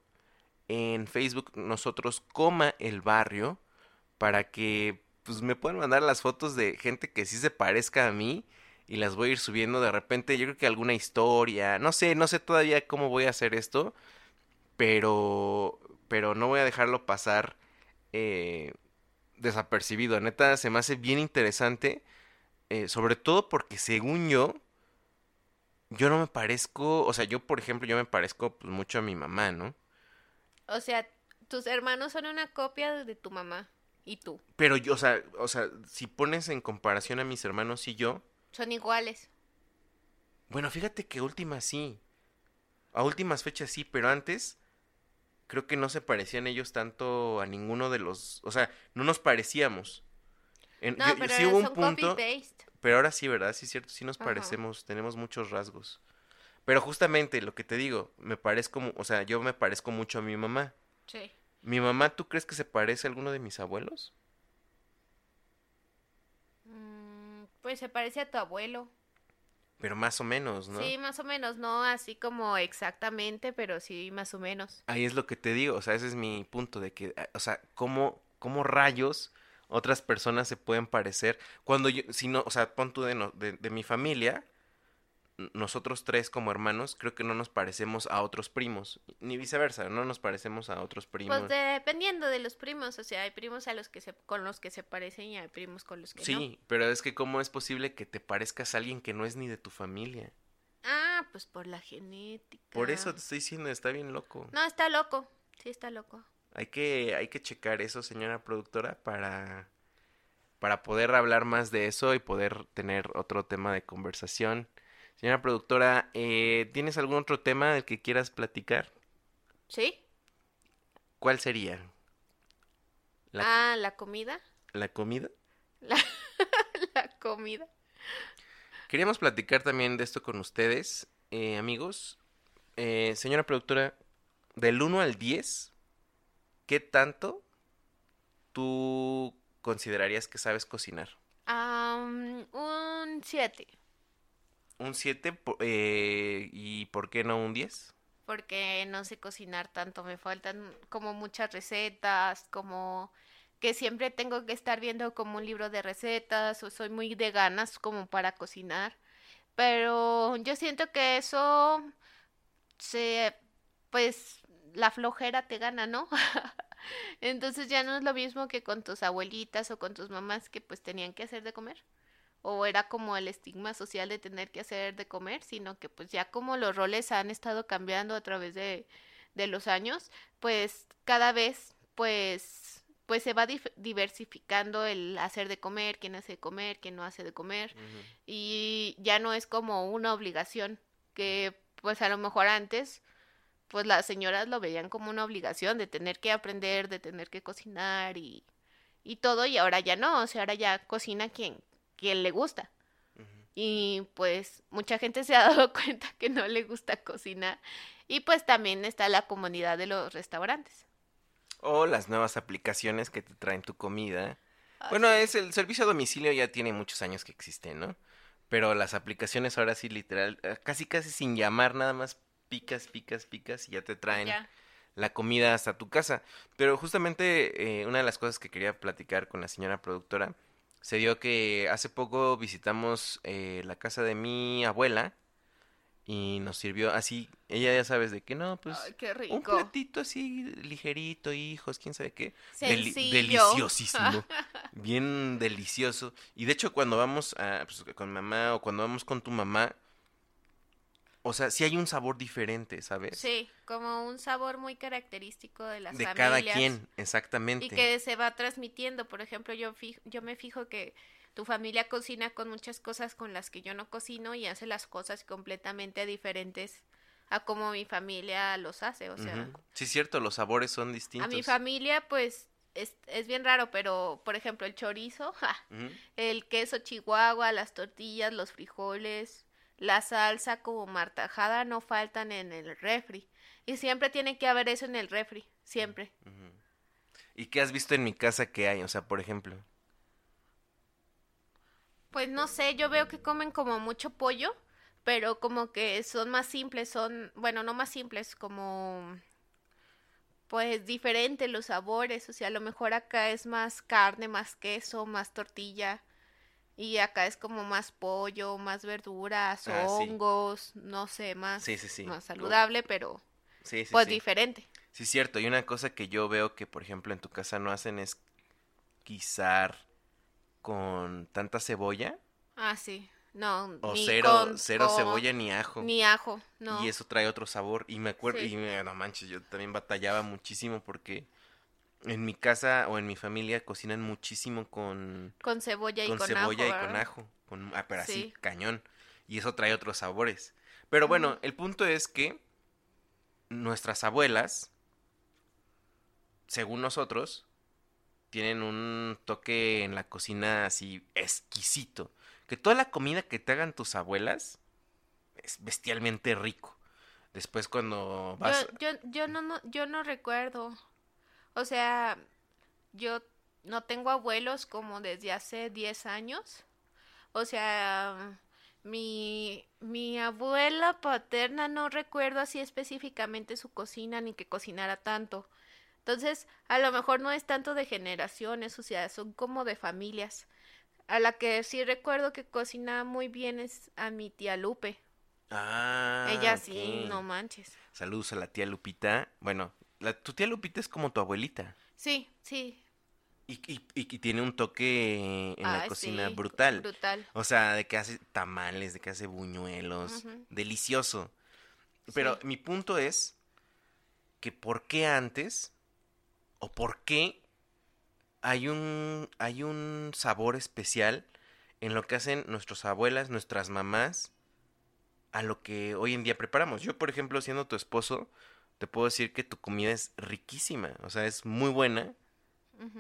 en Facebook, nosotros coma el barrio, para que pues me puedan mandar las fotos de gente que sí se parezca a mí y las voy a ir subiendo de repente, yo creo que alguna historia, no sé, no sé todavía cómo voy a hacer esto, pero pero no voy a dejarlo pasar eh, desapercibido, neta, se me hace bien interesante, eh, sobre todo porque según yo, yo no me parezco, o sea, yo por ejemplo, yo me parezco pues, mucho a mi mamá, ¿no? O sea, tus hermanos son una copia de tu mamá y tú. Pero yo, o sea, o sea, si pones en comparación a mis hermanos y yo, Son iguales. bueno, fíjate que últimas sí. A últimas fechas sí, pero antes creo que no se parecían ellos tanto a ninguno de los, o sea, no nos parecíamos. En- No, yo- pero sí hubo un punto, pero ahora sí, ¿verdad? Sí es cierto, sí nos Ajá. parecemos, tenemos muchos rasgos. Pero justamente lo que te digo, me parezco, o sea, yo me parezco mucho a mi mamá. Sí. ¿Mi mamá tú crees que se parece a alguno de mis abuelos? Mm, pues se parece a tu abuelo. Pero más o menos, ¿no? Sí, más o menos, no así como exactamente, pero sí más o menos. Ahí es lo que te digo, o sea, ese es mi punto de que, ah, o sea, ¿cómo, cómo rayos otras personas se pueden parecer? Cuando yo, si no, o sea, pon tú de, no- de, de mi familia, nosotros tres como hermanos, creo que no nos parecemos a otros primos, ni viceversa, no nos parecemos a otros primos. Pues dependiendo de los primos, o sea, hay primos a los que se, con los que se parecen y hay primos con los que no. Sí, pero es que cómo es posible que te parezcas a alguien que no es ni de tu familia. Ah, pues por la genética. Por eso te estoy diciendo, está bien loco. No, está loco. Sí, está loco. Hay que, hay que checar eso, señora productora, para, para poder hablar más de eso y poder tener otro tema de conversación. Señora productora, eh, ¿tienes algún otro tema del que quieras platicar? ¿Sí? ¿Cuál sería? La, Ah, la comida. ¿La comida? La, la comida. Queríamos platicar también de esto con ustedes, eh, amigos. Eh, señora productora, del 1 al 10, ¿qué tanto tú considerarías que sabes cocinar? Un 7. ¿Un 7 y por qué no un 10? porque no sé cocinar tanto, me faltan como muchas recetas, como que siempre tengo que estar viendo como un libro de recetas o soy muy de ganas como para cocinar, pero yo siento que eso se pues la flojera te gana, ¿no? Entonces ya no es lo mismo que con tus abuelitas o con tus mamás que pues tenían que hacer de comer o era como el estigma social de tener que hacer de comer, sino que pues ya como los roles han estado cambiando a través de, de los años, pues cada vez pues pues se va diversificando el hacer de comer, quién hace de comer, quién no hace de comer y ya no es como una obligación que pues a lo mejor antes pues las señoras lo veían como una obligación de tener que aprender, de tener que cocinar y, y todo y ahora ya no, o sea, ahora ya cocina quien quien le gusta. Y pues mucha gente se ha dado cuenta que no le gusta cocinar. Y pues también está la comunidad de los restaurantes. O las nuevas aplicaciones que te traen tu comida. Bueno, Así es el servicio a domicilio ya tiene muchos años que existe, ¿no? Pero las aplicaciones ahora sí, literal, eh, casi casi sin llamar, nada más picas, picas, picas y ya te traen ya. la comida hasta tu casa. Pero justamente eh, una de las cosas que quería platicar con la señora productora se dio que hace poco visitamos eh, la casa de mi abuela y nos sirvió así, ella ya sabes de que no, pues Ay, qué un platito así ligerito, hijos, quién sabe qué. Deliciosísimo. bien delicioso. Y de hecho cuando vamos a, pues, con mamá o cuando vamos con tu mamá, o sea, sí hay un sabor diferente, ¿sabes? Sí, como un sabor muy característico de las de familias. cada quien, exactamente. Y que se va transmitiendo. Por ejemplo, yo, fijo, yo me fijo que tu familia cocina con muchas cosas con las que yo no cocino y hace las cosas completamente diferentes a como mi familia los hace. O sea. Sí, cierto, los sabores son a distintos. mi familia, pues es, es bien raro, pero por ejemplo, el chorizo, ja, el queso chihuahua, las tortillas, los frijoles, la salsa como martajada no faltan en el refri. Y siempre tiene que haber eso en el refri, siempre. ¿Y qué has visto en mi casa que hay? O sea, por ejemplo. Pues no sé, yo veo que comen como mucho pollo, pero como que son más simples, son, bueno, no más simples, como pues diferentes los sabores, o sea, a lo mejor acá es más carne, más queso, más tortilla, y acá es como más pollo, más verduras, Ah, sí. hongos, no sé, más, Sí, sí, sí. más saludable, pero pues diferente. Sí, cierto. Y una cosa que yo veo que, por ejemplo, en tu casa no hacen es guisar con tanta cebolla. Ah, sí, no, O ni cero, con- cero con- cebolla ni ajo. ni ajo, no. Y eso trae otro sabor. Y me acuerdo, y me- no manches, yo también batallaba muchísimo porque en mi casa o en mi familia cocinan muchísimo con, Con cebolla y con con, cebolla ajo, y con ajo. Con, ah, pero así, Sí. cañón. Y eso trae otros sabores. Pero bueno, el punto es que nuestras abuelas, según nosotros, tienen un toque en la cocina así exquisito. Que toda la comida que te hagan tus abuelas es bestialmente rico. Después cuando vas... Yo, yo, yo no, no, yo no recuerdo. O sea, yo no tengo abuelos como desde hace 10 años. O sea, mi, mi abuela paterna no recuerdo así específicamente su cocina ni que cocinara tanto. Entonces, a lo mejor no es tanto de generaciones, o sea, son como de familias. A la que sí recuerdo que cocina muy bien es a mi tía Lupe. Ah, Ella sí, no manches. Saludos a la tía Lupita. Bueno, la, tu tía Lupita es como tu abuelita. Sí, sí. Y, y- y- tiene un toque en la cocina sí, brutal. Brutal. O sea, de que hace tamales, de que hace buñuelos. Delicioso. Pero Sí. mi punto es que ¿por qué antes o por qué hay un, hay un sabor especial en lo que hacen nuestras abuelas, nuestras mamás, a lo que hoy en día preparamos? Yo, por ejemplo, siendo tu esposo, te puedo decir que tu comida es riquísima. O sea, es muy buena.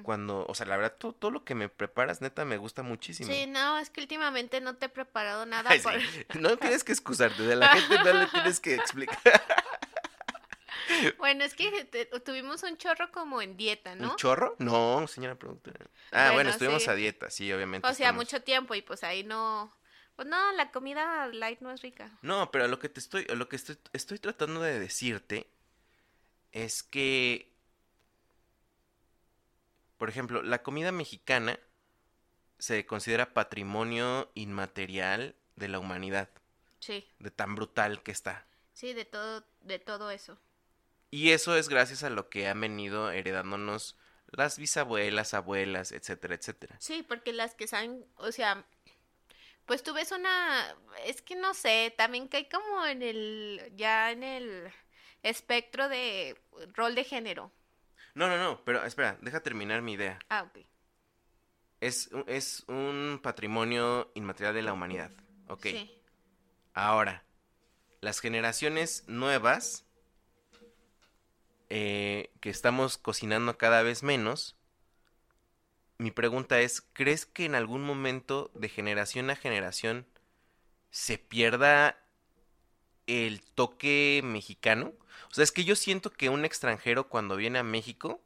Cuando, o sea, la verdad, todo, todo lo que me preparas, neta, me gusta muchísimo. Sí, no, es que últimamente no te he preparado nada. Ay, sí. por- No tienes que excusarte, de la gente no le tienes que explicar. Bueno, es que te- tuvimos un chorro como en dieta, ¿no? ¿Un chorro? No, señora productora. Ah, bueno, Bueno, estuvimos sí. a dieta, sí, obviamente. O sea, estamos- mucho tiempo y pues ahí no... Pues no, la comida light no es rica. No, pero lo que te estoy, lo que estoy, estoy tratando de decirte es que, por ejemplo, la comida mexicana se considera patrimonio inmaterial de la humanidad, Sí, de tan brutal que está. sí, de todo, de todo eso. Y eso es gracias a lo que han venido heredándonos las bisabuelas, abuelas, etcétera, etcétera. Sí, porque las que saben, o sea, pues tú ves una, es que no sé, también cae como en el, ya en el espectro de rol de género. No, no, no, pero espera, deja terminar mi idea. Ah, ok. Es, un- es un patrimonio inmaterial de la humanidad. Ok. Sí. Ahora, las generaciones nuevas eh, que estamos cocinando cada vez menos, mi pregunta es, ¿crees que en algún momento de generación a generación se pierda el toque mexicano? O sea, es que yo siento que un extranjero cuando viene a México,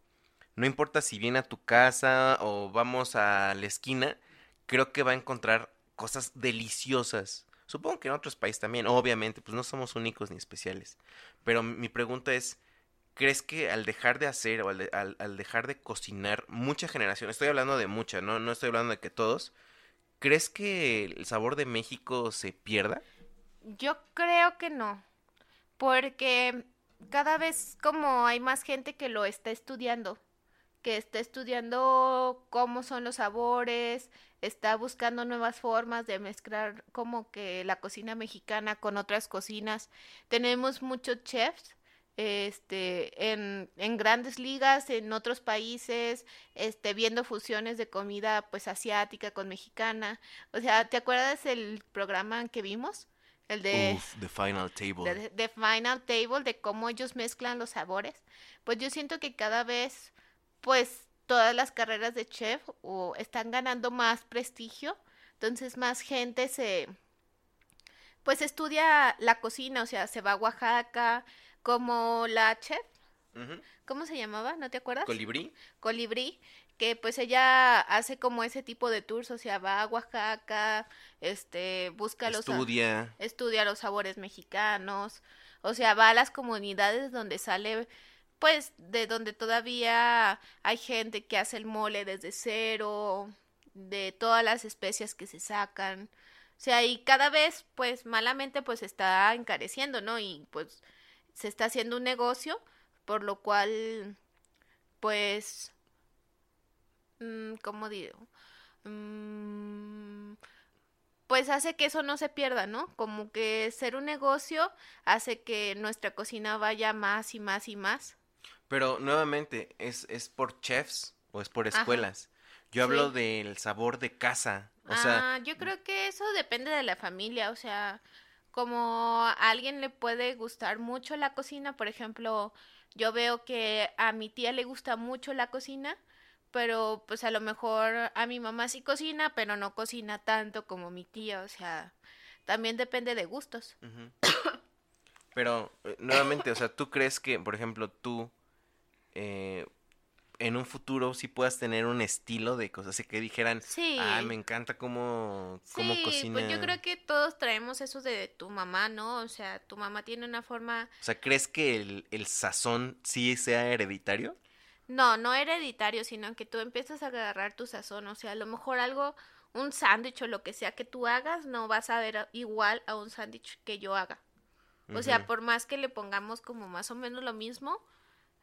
no importa si viene a tu casa o vamos a la esquina, creo que va a encontrar cosas deliciosas. Supongo que en otros países también, obviamente, pues no somos únicos ni especiales. Pero mi pregunta es, ¿crees que al dejar de hacer o al, de- al- al dejar de cocinar mucha generación, estoy hablando de mucha, no, no estoy hablando de que todos, ¿crees que el sabor de México se pierda? Yo creo que no, porque cada vez como hay más gente que lo está estudiando, que está estudiando cómo son los sabores, está buscando nuevas formas de mezclar como que la cocina mexicana con otras cocinas. Tenemos muchos chefs este en, grandes ligas en otros países, este viendo fusiones de comida pues asiática con mexicana. O sea, ¿te acuerdas el programa que vimos? El de Uf, The Final Table. de Final Table, de cómo ellos mezclan los sabores, pues yo siento que cada vez, pues todas las carreras de chef o están ganando más prestigio, entonces más gente se, pues estudia la cocina, o sea, se va a Oaxaca, como la chef. ¿cómo se llamaba? ¿No te acuerdas? Colibrí. Colibrí, que pues ella hace como ese tipo de tours, o sea, va a Oaxaca, este, busca los... Estudia. estudia los sabores mexicanos, o sea, va a las comunidades donde sale, pues, de donde todavía hay gente que hace el mole desde cero, de todas las especias que se sacan, o sea, y cada vez, pues, malamente, pues, está encareciendo, ¿no? Y, pues, se está haciendo un negocio, por lo cual, pues, mm, ¿cómo digo? Mm, pues hace que eso no se pierda, ¿no? Como que ser un negocio hace que nuestra cocina vaya más y más y más. Pero nuevamente, ¿es, ¿es por chefs o es por Ajá. escuelas? Yo hablo Sí. del sabor de casa. O sea, ah, yo creo que eso depende de la familia, o sea, como a alguien le puede gustar mucho la cocina, por ejemplo, yo veo que a mi tía le gusta mucho la cocina, pero pues a lo mejor a mi mamá sí cocina, pero no cocina tanto como mi tía, o sea, también depende de gustos. Pero, eh, nuevamente, o sea, ¿tú crees que, por ejemplo, tú eh, en un futuro sí puedas tener un estilo de cosas así que dijeran, Sí. ah, me encanta cómo, cómo Sí, cocina? pues yo creo que todos traemos eso de tu mamá, ¿no? O sea, tu mamá tiene una forma, O sea, ¿crees que el, el sazón sí sea hereditario? No, no hereditario, sino que tú empiezas a agarrar tu sazón, o sea, a lo mejor algo, un sándwich o lo que sea que tú hagas, no vas a ver igual a un sándwich que yo haga. O sea, por más que le pongamos como más o menos lo mismo,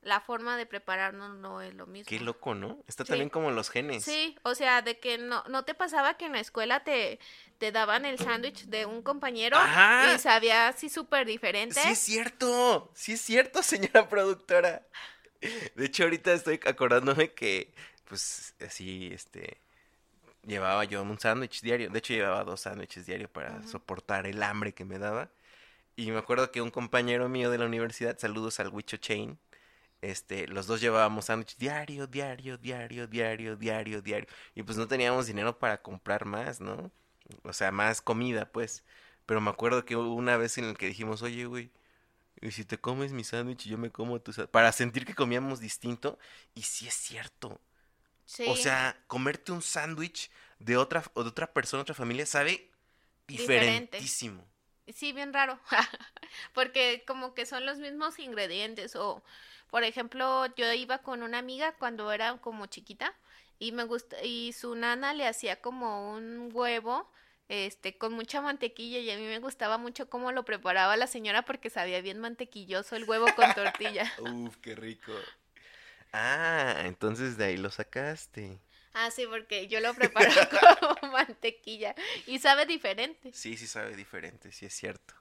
la forma de prepararnos no es lo mismo. Qué loco, ¿no? Está Sí. también como los genes. Sí, o sea, de que no, no te pasaba que en la escuela te, te daban el sándwich de un compañero Ajá. y sabía así súper diferente. Sí es cierto, sí es cierto, señora productora. De hecho, ahorita estoy acordándome que, pues, así, este, llevaba yo un sándwich diario. De hecho, llevaba dos sándwiches diarios para soportar el hambre que me daba. Y me acuerdo que un compañero mío de la universidad, saludos al Wicho Chain, este, los dos llevábamos sándwich diario, diario, diario, diario, diario, diario. Y pues no teníamos dinero para comprar más, ¿no? O sea, más comida, pues. Pero me acuerdo que hubo una vez en la que dijimos, oye, güey, y si te comes mi sándwich y yo me como tu sándwich. Para sentir que comíamos distinto. Y sí es cierto. Sí. O sea, comerte un sándwich de otra, o de otra persona, otra familia, sabe Diferente. diferentísimo. Sí, bien raro. Porque como que son los mismos ingredientes. O, por ejemplo, yo iba con una amiga cuando era como chiquita y me gusta, y su nana le hacía como un huevo, este, con mucha mantequilla, y a mí me gustaba mucho cómo lo preparaba la señora porque sabía bien mantequilloso el huevo con tortilla. Uf, qué rico. Ah, entonces de ahí lo sacaste. Ah, sí, porque yo lo preparo con mantequilla y sabe diferente. Sí, sí sabe diferente, sí es cierto.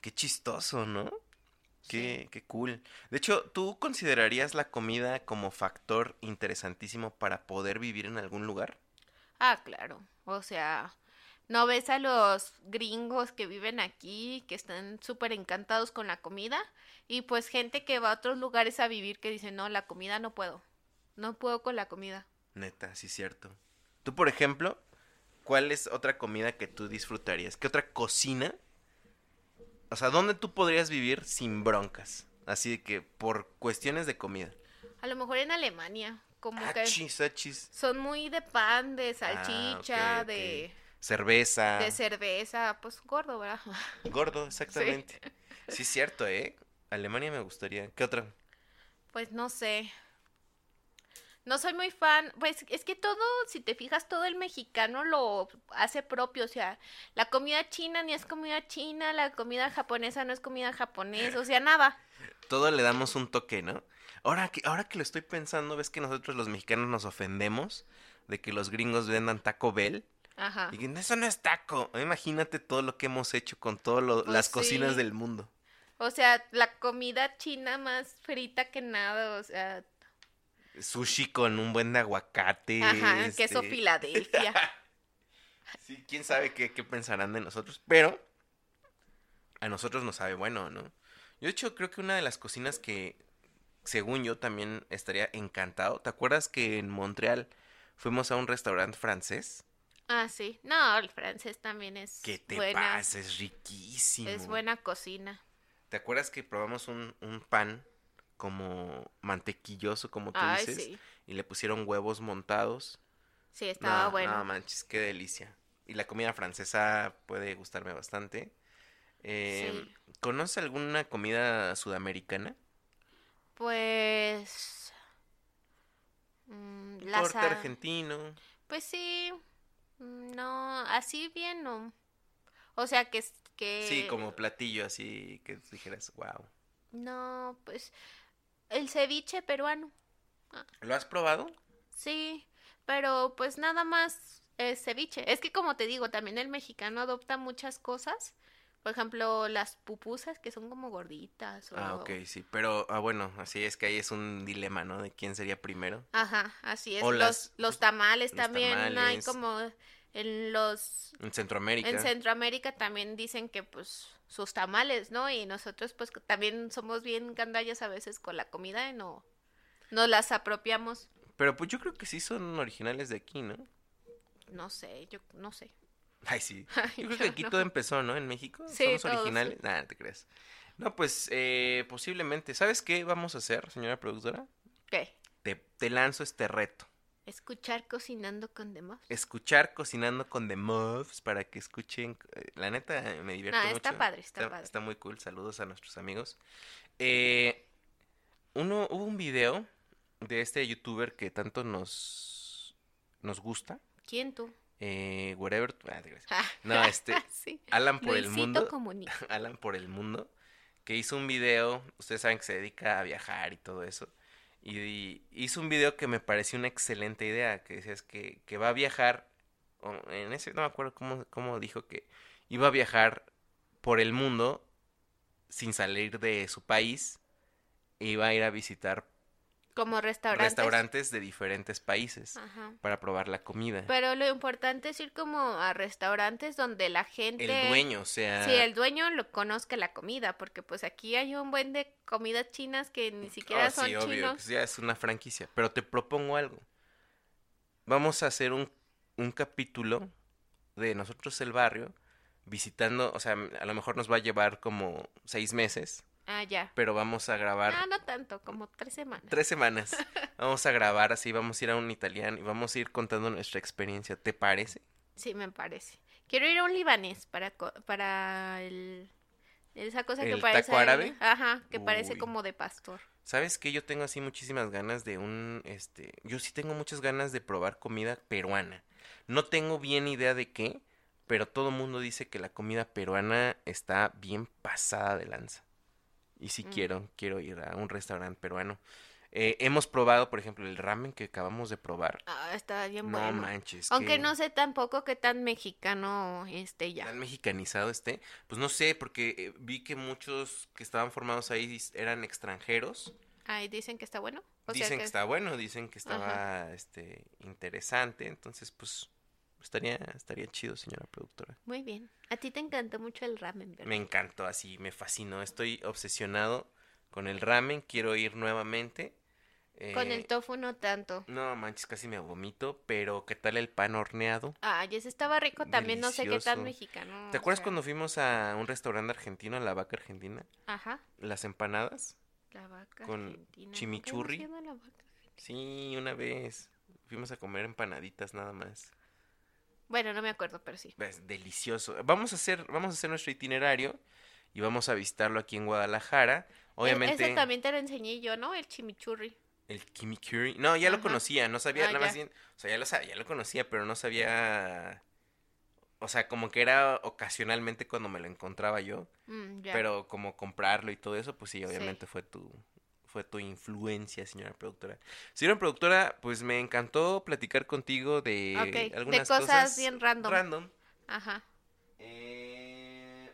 Qué chistoso, ¿no? Qué, qué cool. De hecho, ¿tú considerarías la comida como factor interesantísimo para poder vivir en algún lugar? Ah, claro. O sea, no ves a los gringos que viven aquí, que están súper encantados con la comida, y pues gente que va a otros lugares a vivir que dice, no, la comida no puedo. No puedo con la comida. Neta, sí es cierto. Tú, por ejemplo, ¿cuál es otra comida que tú disfrutarías? ¿Qué otra cocina? O sea, ¿dónde tú podrías vivir sin broncas? Así que por cuestiones de comida. A lo mejor en Alemania, como que Achis, achis. son muy de pan, de salchicha, Ah, ok. de, Cerveza. de cerveza, pues gordo, ¿verdad? Gordo, exactamente. Sí. es cierto, ¿eh? Alemania me gustaría. ¿Qué otra? Pues no sé. No soy muy fan, pues es que todo, si te fijas, todo el mexicano lo hace propio, o sea, la comida china ni es comida china, la comida japonesa no es comida japonesa, o sea, nada. Todo le damos un toque, ¿no? Ahora que, ahora que lo estoy pensando, ves que nosotros los mexicanos nos ofendemos de que los gringos vendan Taco Bell. Ajá. Y que eso no es taco. Imagínate todo lo que hemos hecho con todas Pues las cocinas del mundo. O sea, la comida china más frita que nada, o sea, Sushi con un buen aguacate. ajá, queso este, Filadelfia. Sí, quién sabe qué, qué pensarán de nosotros, pero a nosotros nos sabe bueno, ¿no? Yo de hecho creo que una de las cocinas que, según yo, también estaría encantado. ¿Te acuerdas que en Montreal fuimos a un restaurante francés? Ah, sí. No, el francés también es Que te buena. pasa, es riquísimo. Es buena cocina. ¿Te acuerdas que probamos un, un pan como mantequilloso, como tú Ay, dices? sí. Y le pusieron huevos montados. Sí, estaba no, bueno. No manches, qué delicia. Y la comida francesa puede gustarme bastante. Eh, Sí. ¿Conoces alguna comida sudamericana? Pues. mm, las corte argentino. Pues sí. Mm, No, así bien no. O sea que que. Sí, como platillo así que dijeras, wow. No, pues. El ceviche peruano. ¿Lo has probado? Sí, pero pues nada más es ceviche. Es que como te digo, también el mexicano adopta muchas cosas. Por ejemplo, las pupusas que son como gorditas. O... Ah, ok, sí. Pero, ah, bueno, así es que ahí es un dilema, ¿no? De quién sería primero. Ajá, así es. O los, las- los tamales los también hay como en los En Centroamérica. en Centroamérica también dicen que pues sus tamales, ¿no? Y nosotros pues también somos bien gandallas a veces con la comida y no nos las apropiamos. Pero pues yo creo que sí son originales de aquí, ¿no? No sé, yo no sé. Ay, sí. Yo creo que aquí no. todo empezó, ¿no? En México. Sí, Somos todo, sí. originales. Nada, no te creas. No, pues eh, posiblemente. ¿Sabes qué vamos a hacer, señora productora? ¿Qué? Te, te lanzo este reto. Escuchar cocinando con demás. Escuchar cocinando con The Muffs para que escuchen. eh, La neta me divierte Ah, mucho. está padre, está padre. Está muy cool. Saludos a nuestros amigos. Eh, uno, hubo un video de este youtuber que tanto nos, nos gusta. ¿Quién tú? Eh, whatever. ah. Ah, No, este. sí. Alan por el mundo. Comunica. Alan por el mundo, que hizo un video, ustedes saben que se dedica a viajar y todo eso, y, y hizo un video que me pareció una excelente idea, que decías que, que va a viajar, en ese no me acuerdo cómo, cómo dijo que iba a viajar por el mundo sin salir de su país, e iba a ir a visitar Como restaurantes. restaurantes de diferentes países Ajá. para probar la comida. Pero lo importante es ir como a restaurantes donde la gente... el dueño, o sea... Sí, el dueño lo conozca la comida, porque pues aquí hay un buen de comidas chinas que ni siquiera Oh, son sí, obvio, chinos. pues ya es una franquicia. Pero te propongo algo. Vamos a hacer un, un capítulo de nosotros el barrio, visitando, o sea, a lo mejor nos va a llevar como seis meses, Ah, ya. pero vamos a grabar Ah, no tanto, como tres semanas. tres semanas. Vamos a grabar así, vamos a ir a un italiano y vamos a ir contando nuestra experiencia. ¿Te parece? Sí, me parece. Quiero ir a un libanés para, para el... Esa cosa que ¿El parece... taco árabe? Ajá, que parece como de pastor. ¿Sabes qué? Yo tengo así muchísimas ganas de un, este, yo sí tengo muchas ganas de probar comida peruana. No tengo bien idea de qué, pero todo el mundo dice que la comida peruana está bien pasada de lanza. Y sí Mm. quiero, quiero ir a un restaurante peruano. Eh, hemos probado, por ejemplo, el ramen que acabamos de probar. Ah, está bien No bueno. manches. Aunque que no sé tampoco qué tan mexicano esté ya. tan mexicanizado esté. Pues no sé, porque eh, vi que muchos que estaban formados ahí eran extranjeros. Ay, dicen que está bueno. O sea dicen que... está bueno, dicen que estaba este interesante, entonces pues estaría estaría chido, señora productora. Muy bien. A ti te encantó mucho el ramen, ¿verdad? Me encantó así, me fascinó, estoy obsesionado con el ramen, quiero ir nuevamente. Con Eh, el tofu no tanto. No manches, casi me vomito, pero ¿qué tal el pan horneado? Ay, ese estaba rico también, no sé qué tan mexicano. ¿Te acuerdas sea, cuando fuimos a un restaurante argentino, a la vaca argentina? Ajá, Las empanadas. la vaca con argentina. chimichurri? Sí, una vez fuimos a comer empanaditas nada más. Bueno, no me acuerdo, pero sí. Es delicioso. Vamos a hacer, vamos a hacer nuestro itinerario y vamos a visitarlo aquí en Guadalajara. Obviamente, Ese también te lo enseñé yo, ¿no? El chimichurri. el Kimikuri. No, ya lo conocía, no sabía, Ah, nada más bien. O sea, ya lo sabía, ya lo conocía, pero no sabía. O sea, como que era ocasionalmente cuando me lo encontraba yo. Mm. Pero como comprarlo y todo eso, pues sí, Sí. obviamente fue tu fue tu influencia, señora productora. Señora productora, pues me encantó platicar contigo de Ok, de algunas cosas bien random. Random. Ajá. Eh,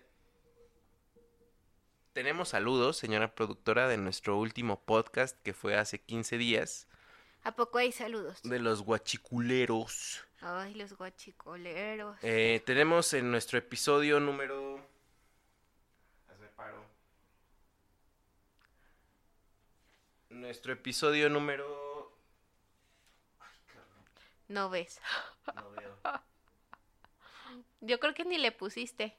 Tenemos saludos, señora productora, de nuestro último podcast que fue hace 15 días, ¿A poco hay saludos? de los guachiculeros. Ay, los guachicoleros. Eh, tenemos en nuestro episodio número... Nuestro episodio número... No ves. No veo. Yo creo que ni le pusiste.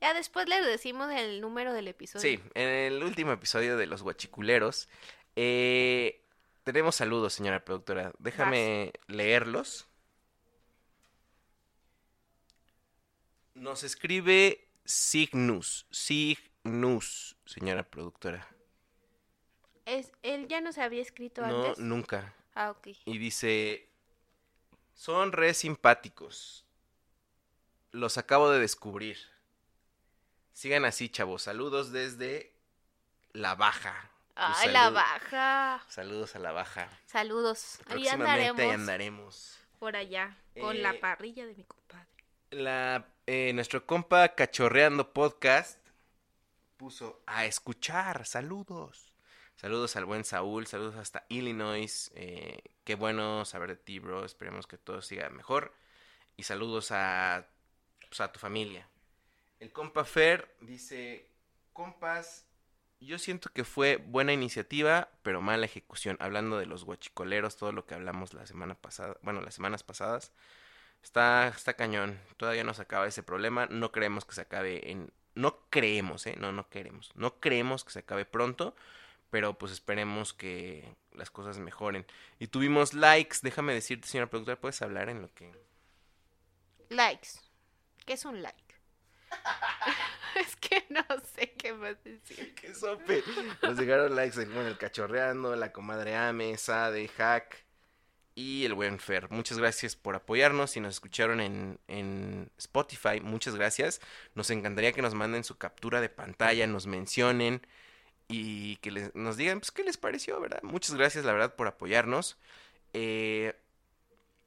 Ya después le decimos el número del episodio. Sí, en el último episodio de los guachiculeros eh, tenemos saludos, señora productora. Déjame leerlos. Nos escribe Signus, Signus, señora productora. Es, él ya nos había escrito No, antes. nunca. Ah, ok. Y dice, son re simpáticos. Los acabo de descubrir. Sigan así, chavos. Saludos desde La Baja. Ay, la baja. Saludos a La Baja. Saludos. Ahí andaremos ahí andaremos. por allá con Eh, la parrilla de mi compadre. La, eh, nuestro compa Cachorreando Podcast puso a escuchar. Saludos. Saludos al buen Saúl. Saludos hasta Illinois. eh, qué bueno saber de ti, bro. Esperemos que todo siga mejor. Y saludos a, pues, a tu familia. El compa Fer dice: Compas, yo siento que fue buena iniciativa, pero mala ejecución. Hablando de los guachicoleros, todo lo que hablamos la semana pasada, bueno, las semanas pasadas. Está, está cañón. Todavía no se acaba ese problema. No creemos que se acabe en. No creemos, ¿eh? No, no queremos. No creemos que se acabe pronto. Pero pues esperemos que las cosas mejoren. Y tuvimos likes. Déjame decirte, señora productora, ¿puedes hablar en lo que. Likes. ¿Qué es un like? es que no sé qué más decir. ¡Qué sope! Nos llegaron likes en bueno, el cachorreando, la comadre Ame, Sade, Hack y el buen Fer. Muchas gracias por apoyarnos. Si nos escucharon en, en Spotify, muchas gracias. Nos encantaría que nos manden su captura de pantalla, nos mencionen y que nos digan pues, qué les pareció, ¿verdad? Muchas gracias, la verdad, por apoyarnos. Eh,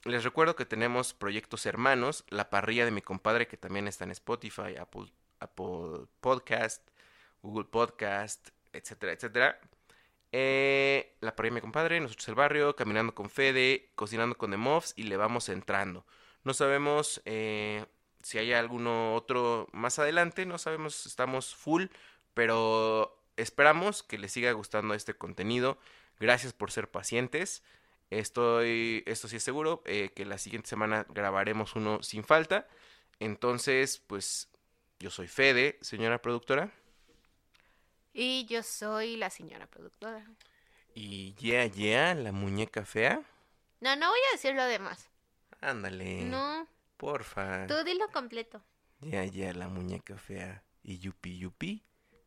les recuerdo que tenemos proyectos hermanos, la parrilla de mi compadre que también está en Spotify, Apple, Apple Podcast, Google Podcast, etcétera, etcétera. Eh, la parrilla de mi compadre, nosotros el barrio, caminando con Fede, cocinando con The Muffs y le vamos entrando. No sabemos eh, si hay alguno otro más adelante, no sabemos, estamos full, pero esperamos que les siga gustando este contenido. Gracias por ser pacientes. Estoy, esto sí es seguro, eh, que la siguiente semana grabaremos uno sin falta. Entonces, pues, yo soy Fede, señora productora. Y yo soy la señora productora. Y yeah, yeah, la muñeca fea. No, no voy a decir lo demás. Ándale. No, Porfa. tú dilo completo. Ya, ya, la muñeca fea. Y yupi yupi,